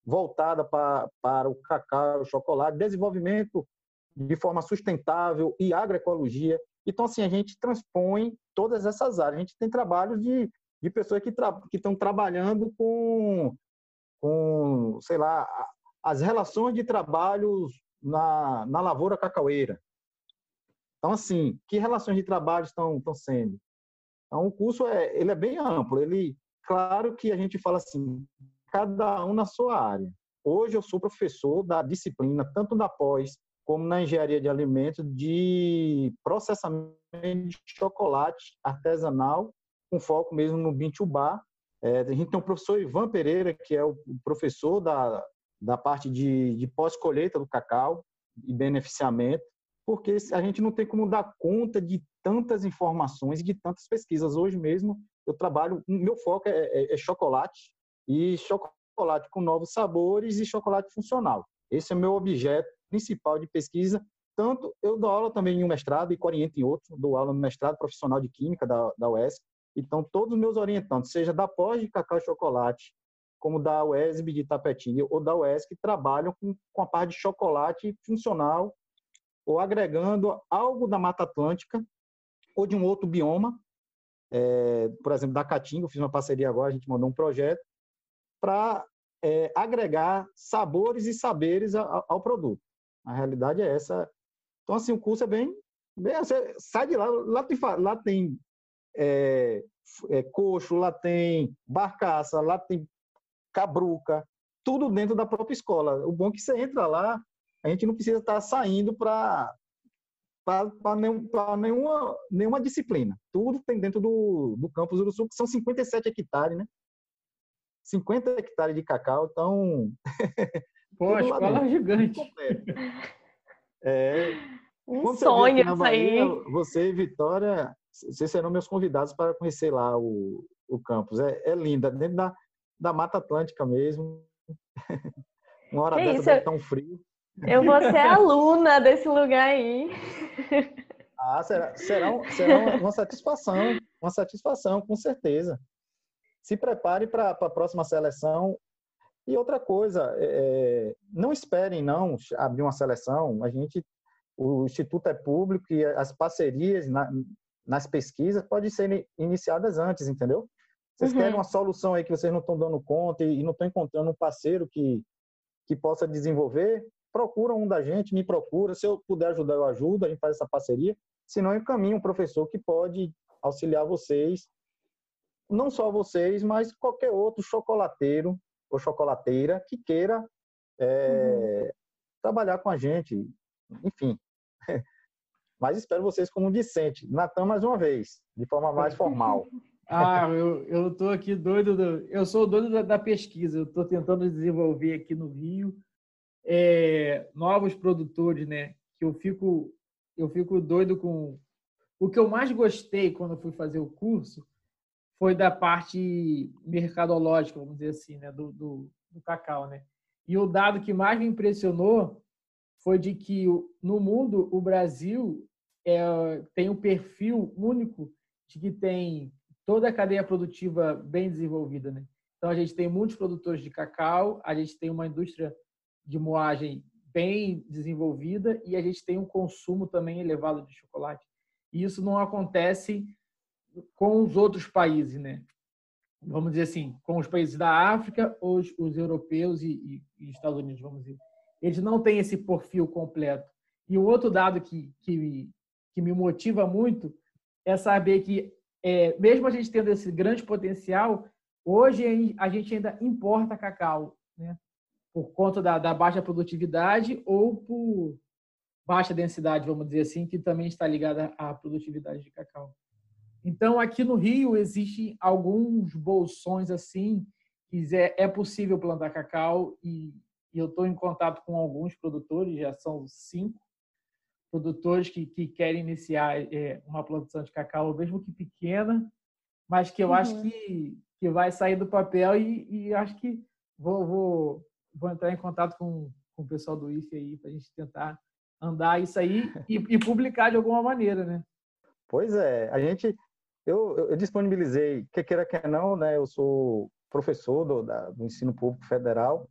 voltada para, para o cacau, o chocolate, desenvolvimento de forma sustentável e agroecologia. Então, assim, a gente transpõe todas essas áreas. A gente tem trabalhos de, de pessoas que, tra, estão trabalhando com, com, sei lá, as relações de trabalhos na, na lavoura cacaueira. Então, assim, que relações de trabalho estão, estão sendo? Então, o curso é, ele é bem amplo. Ele, claro que a gente fala assim, cada um na sua área. Hoje eu sou professor da disciplina, tanto da pós como na engenharia de alimentos, de processamento de chocolate artesanal, com foco mesmo no Bintubá. É, a gente tem o professor Ivan Pereira, que é o professor da, da parte de, de pós-colheita do cacau e beneficiamento porque a gente não tem como dar conta de tantas informações e de tantas pesquisas. Hoje mesmo eu trabalho, meu foco é, é, é chocolate e chocolate com novos sabores e chocolate funcional. Esse é meu objeto principal de pesquisa. Tanto eu dou aula também em um mestrado e oriento em outro, dou aula no mestrado profissional de Química da, da UESC. Então, todos os meus orientantes, seja da pós de cacau e chocolate, como da UESB de Tapetinga ou da UESC, trabalham com, com a parte de chocolate funcional ou agregando algo da Mata Atlântica ou de um outro bioma, é, por exemplo, da Caatinga, eu fiz uma parceria agora, a gente mandou um projeto para é, agregar sabores e saberes ao, ao, produto. A realidade é essa. Então, assim, o curso é bem... bem você sai de lá, lá tem, lá tem é, é, coxo, lá tem barcaça, lá tem cabruca, tudo dentro da própria escola. O bom é que você entra lá, a gente não precisa estar saindo para para nenhum, nenhuma, nenhuma disciplina. Tudo tem dentro do, do campus do Sul, que são 57 hectares, né? 50 hectares de cacau, então. *laughs* Pô, a escola é gigante. É, um sonho isso aí. Você e Vitória, vocês serão meus convidados para conhecer lá o, o campus. É, é linda, dentro da, da Mata Atlântica mesmo. *laughs* Uma hora que dessa isso? deve estar um frio. Eu vou ser *laughs* aluna desse lugar aí. Ah, será, será, será uma satisfação, uma satisfação, com certeza. Se prepare para a próxima seleção. E outra coisa, é, é, não esperem não abrir uma seleção. A gente, o instituto é público e as parcerias na, nas pesquisas podem ser iniciadas antes, entendeu? Vocês uhum. querem uma solução aí que vocês não estão dando conta e, e não estão encontrando um parceiro que, que possa desenvolver, procura um da gente, me procura. Se eu puder ajudar, eu ajudo, a gente faz essa parceria. Se não, eu encaminho um professor que pode auxiliar vocês, não só vocês, mas qualquer outro chocolateiro ou chocolateira que queira é, uhum. trabalhar com a gente. Enfim. *laughs* Mas espero vocês como discente. Natan, mais uma vez, de forma mais formal. *laughs* Ah, eu, eu tô aqui doido. Do, eu sou doido da, da pesquisa. Eu estou tentando desenvolver aqui no Rio é, novos produtores, né? Que eu fico, eu fico doido com. O que eu mais gostei quando fui fazer o curso foi da parte mercadológica, vamos dizer assim, né? Do, do, do cacau, né? E o dado que mais me impressionou foi de que no mundo o Brasil é, tem um perfil único de que tem toda a cadeia produtiva bem desenvolvida, né? Então a gente tem muitos produtores de cacau, a gente tem uma indústria de moagem bem desenvolvida e a gente tem um consumo também elevado de chocolate. E isso não acontece com os outros países, né? Vamos dizer assim, com os países da África, os, os europeus e, e, Estados Unidos, vamos dizer. Eles não têm esse perfil completo. E o outro dado que, que, que me motiva muito é saber que é, mesmo a gente tendo esse grande potencial, hoje a gente ainda importa cacau, né? por conta da, da, baixa produtividade ou por baixa densidade, vamos dizer assim, que também está ligada à produtividade de cacau. Então, aqui no Rio, existem alguns bolsões assim, que é, é possível plantar cacau e, e eu estou em contato com alguns produtores, já são cinco, produtores que, que querem iniciar é, uma plantação de cacau, mesmo que pequena, mas que eu uhum. acho que, que vai sair do papel e, e acho que vou, vou, vou entrar em contato com, com o pessoal do IFE aí para a gente tentar andar isso aí e, e, publicar de alguma maneira, né? Pois é, a gente, eu, eu disponibilizei, que queira que não, né? Eu sou professor do, da, do ensino público federal,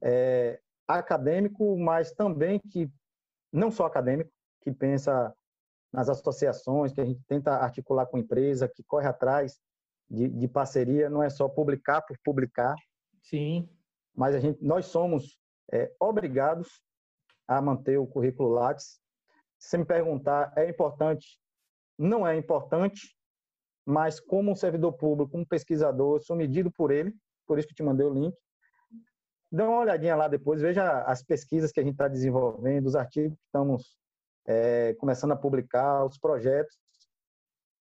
é, acadêmico, mas também que não só acadêmico, que pensa nas associações, que a gente tenta articular com empresa, que corre atrás de, de parceria, não é só publicar por publicar. Sim. Mas a gente, nós somos é, obrigados a manter o currículo Lattes. Se me perguntar, é importante? Não é importante, mas como um servidor público, um pesquisador, sou medido por ele, por isso que te mandei o link dê uma olhadinha lá depois, veja as pesquisas que a gente está desenvolvendo, os artigos que estamos é, começando a publicar, os projetos.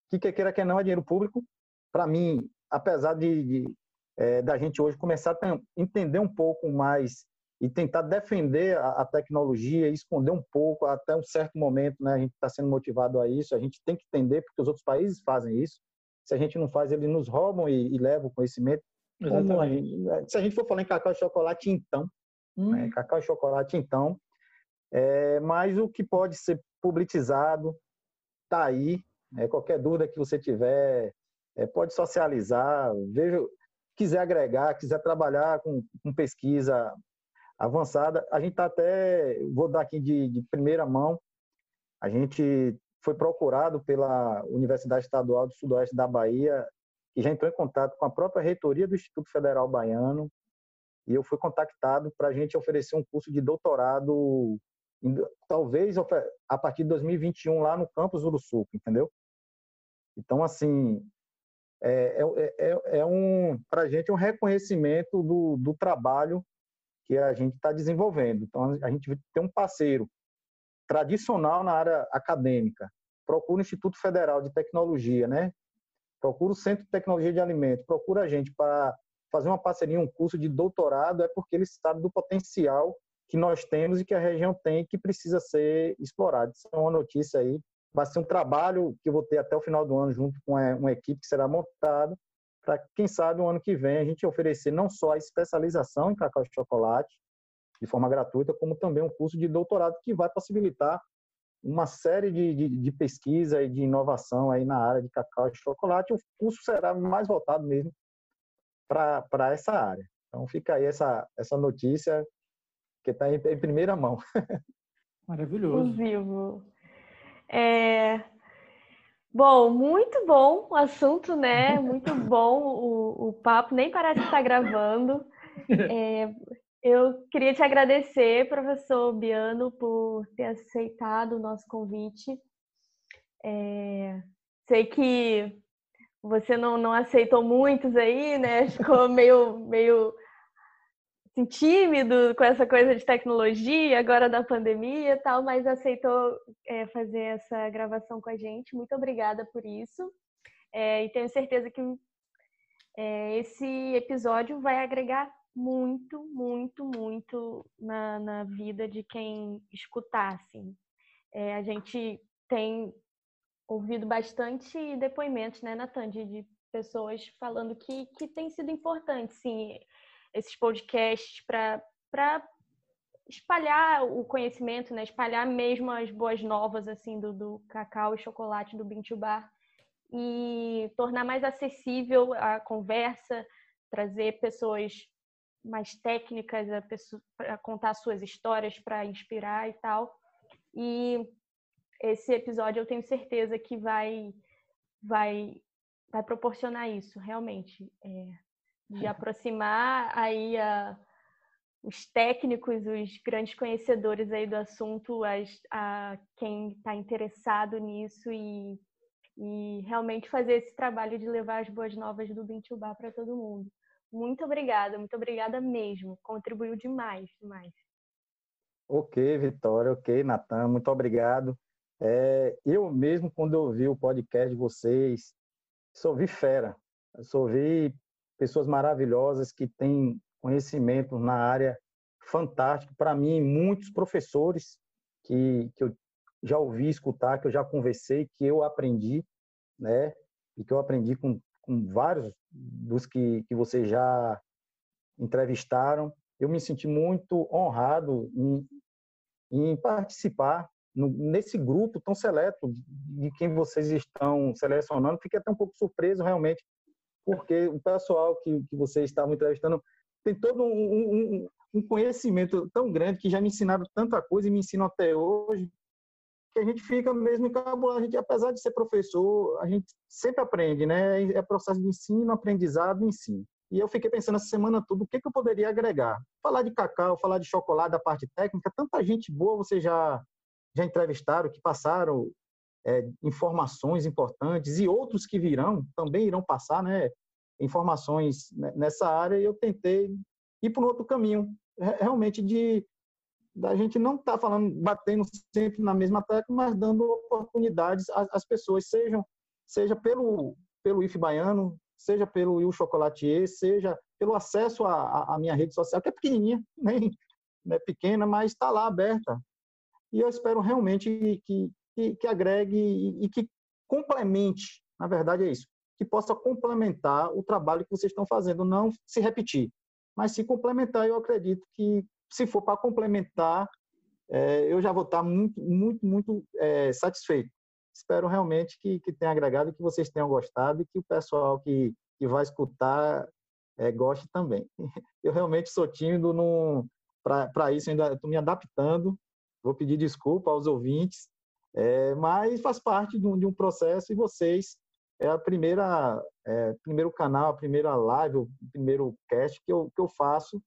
Que quer queira que não é dinheiro público. Para mim, apesar de, de é, da gente hoje começar a entender um pouco mais e tentar defender a, a tecnologia, esconder um pouco até um certo momento, né? A gente está sendo motivado a isso. A gente tem que entender porque os outros países fazem isso. Se a gente não faz, eles nos roubam e, e levam o conhecimento. A gente, é, se a gente for falar em cacau e chocolate, então. Hum. Né? Cacau e chocolate, então. É, mas o que pode ser publicizado está aí. É, qualquer dúvida que você tiver, é, pode socializar. Veja, quiser agregar, quiser trabalhar com, com pesquisa avançada, a gente está até, vou dar aqui de, de primeira mão, a gente foi procurado pela Universidade Estadual do Sudoeste da Bahia que já entrou em contato com a própria reitoria do Instituto Federal Baiano e eu fui contactado para a gente oferecer um curso de doutorado, talvez a partir de 2021 lá no campus Uruçuco, entendeu? Então, assim, é, é, é, é um, para a gente, é um reconhecimento do, do trabalho que a gente está desenvolvendo. Então, a gente tem um parceiro tradicional na área acadêmica, procura o Instituto Federal de Tecnologia, né? Procura o Centro de Tecnologia de Alimentos, procura a gente para fazer uma parceria, um curso de doutorado, é porque eles sabem do potencial que nós temos e que a região tem e que precisa ser explorado. Isso é uma notícia aí. Vai ser um trabalho que eu vou ter até o final do ano, junto com uma equipe que será montada, para, quem sabe, o ano que vem a gente oferecer não só a especialização em cacau e chocolate, de forma gratuita, como também um curso de doutorado que vai possibilitar uma série de, de, de, pesquisa e de inovação aí na área de cacau e chocolate. O curso será mais voltado mesmo para essa área. Então fica aí essa, essa notícia que está em, em, primeira mão. *laughs* Maravilhoso. Vivo. É... Bom, muito bom o assunto, né? Muito bom o, o papo, nem parece estar tá gravando. *laughs* É, Eu queria te agradecer, professor Biano, por ter aceitado o nosso convite. É, sei que você não, não aceitou muitos aí, né? *laughs* Ficou meio, meio assim, tímido com essa coisa de tecnologia, agora da pandemia e tal, mas aceitou é, fazer essa gravação com a gente. Muito obrigada por isso. É, e tenho certeza que é, esse episódio vai agregar muito, muito, muito na, na vida de quem escutar. Assim. É, a gente tem ouvido bastante depoimentos, né, Natan, de, de pessoas falando que, que tem sido importante, sim, esses podcasts para espalhar o conhecimento, né, espalhar mesmo as boas novas, assim, do, do cacau e chocolate do Bintu Bar e tornar mais acessível a conversa, trazer pessoas mais técnicas a, contar suas histórias para inspirar e tal. E esse episódio eu tenho certeza que vai vai vai proporcionar isso realmente. É, de aproximar aí a, os técnicos os grandes conhecedores aí do assunto as, a quem está interessado nisso e, e realmente fazer esse trabalho de levar as boas novas do Bintubá para todo mundo muito obrigada muito obrigada mesmo contribuiu demais demais Ok, Vitória, ok, Natan, muito obrigado. É, eu mesmo, quando eu ouvi o podcast de vocês, só vi fera, só vi pessoas maravilhosas que têm conhecimento na área fantástico. Para mim, muitos professores que, que eu já ouvi escutar, que eu já conversei, que eu aprendi, né? E que eu aprendi com, com vários dos que, que vocês já entrevistaram. Eu me senti muito honrado em, em participar no, nesse grupo tão seleto de quem vocês estão selecionando. Fiquei até um pouco surpreso, realmente, porque o pessoal que, que vocês estavam entrevistando tem todo um, um, um, conhecimento tão grande que já me ensinaram tanta coisa e me ensinam até hoje, que a gente fica mesmo encabulado. A gente, apesar de ser professor, a gente sempre aprende, né? É processo de ensino, aprendizado ensino. E eu fiquei pensando essa semana toda, o que, que eu poderia agregar? Falar de cacau, falar de chocolate, da parte técnica, tanta gente boa você já já entrevistaram, que passaram é, informações importantes e outros que virão também irão passar, né? Informações nessa área. E eu tentei ir para um outro caminho, realmente de da gente não estar tá falando, batendo sempre na mesma tecla, mas dando oportunidades às, às pessoas, sejam seja pelo pelo IF baiano, seja pelo Il Chocolatier, seja pelo acesso à, à minha rede social, que é pequenininha, *laughs* nem né, pequena, mas está lá aberta e eu espero realmente que, que, que agregue e, e que complemente, na verdade é isso, que possa complementar o trabalho que vocês estão fazendo, não se repetir, mas se complementar. Eu acredito que, se for para complementar, é, eu já vou estar muito, muito, muito é, satisfeito. Espero realmente que, que tenha agregado, que vocês tenham gostado e que o pessoal que, que vai escutar é, goste também. *laughs* Eu realmente sou tímido para isso, ainda estou me adaptando Vou pedir desculpa aos ouvintes, é, mas faz parte de um, de um, processo e vocês é a primeira, é, primeiro canal, a primeira live, o primeiro cast que eu, que eu faço,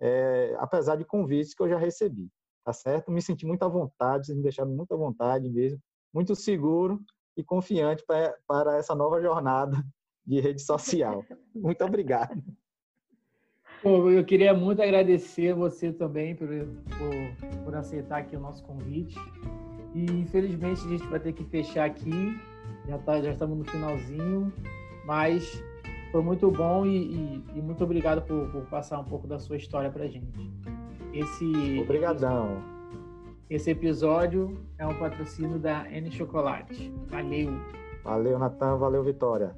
é, apesar de convites que eu já recebi, tá certo? Me senti muito à vontade, vocês me deixaram muito à vontade mesmo, muito seguro e confiante para, para essa nova jornada de rede social. *laughs* Muito obrigado. eu queria muito agradecer você também por, por, por, aceitar aqui o nosso convite. E infelizmente a gente vai ter que fechar aqui. Já, tá, já estamos no finalzinho, mas foi muito bom e, e, e muito obrigado por, por, passar um pouco da sua história para gente. Esse Obrigadão. Esse episódio é um patrocínio da N Chocolate. Valeu. Valeu, Natan. Valeu, Vitória.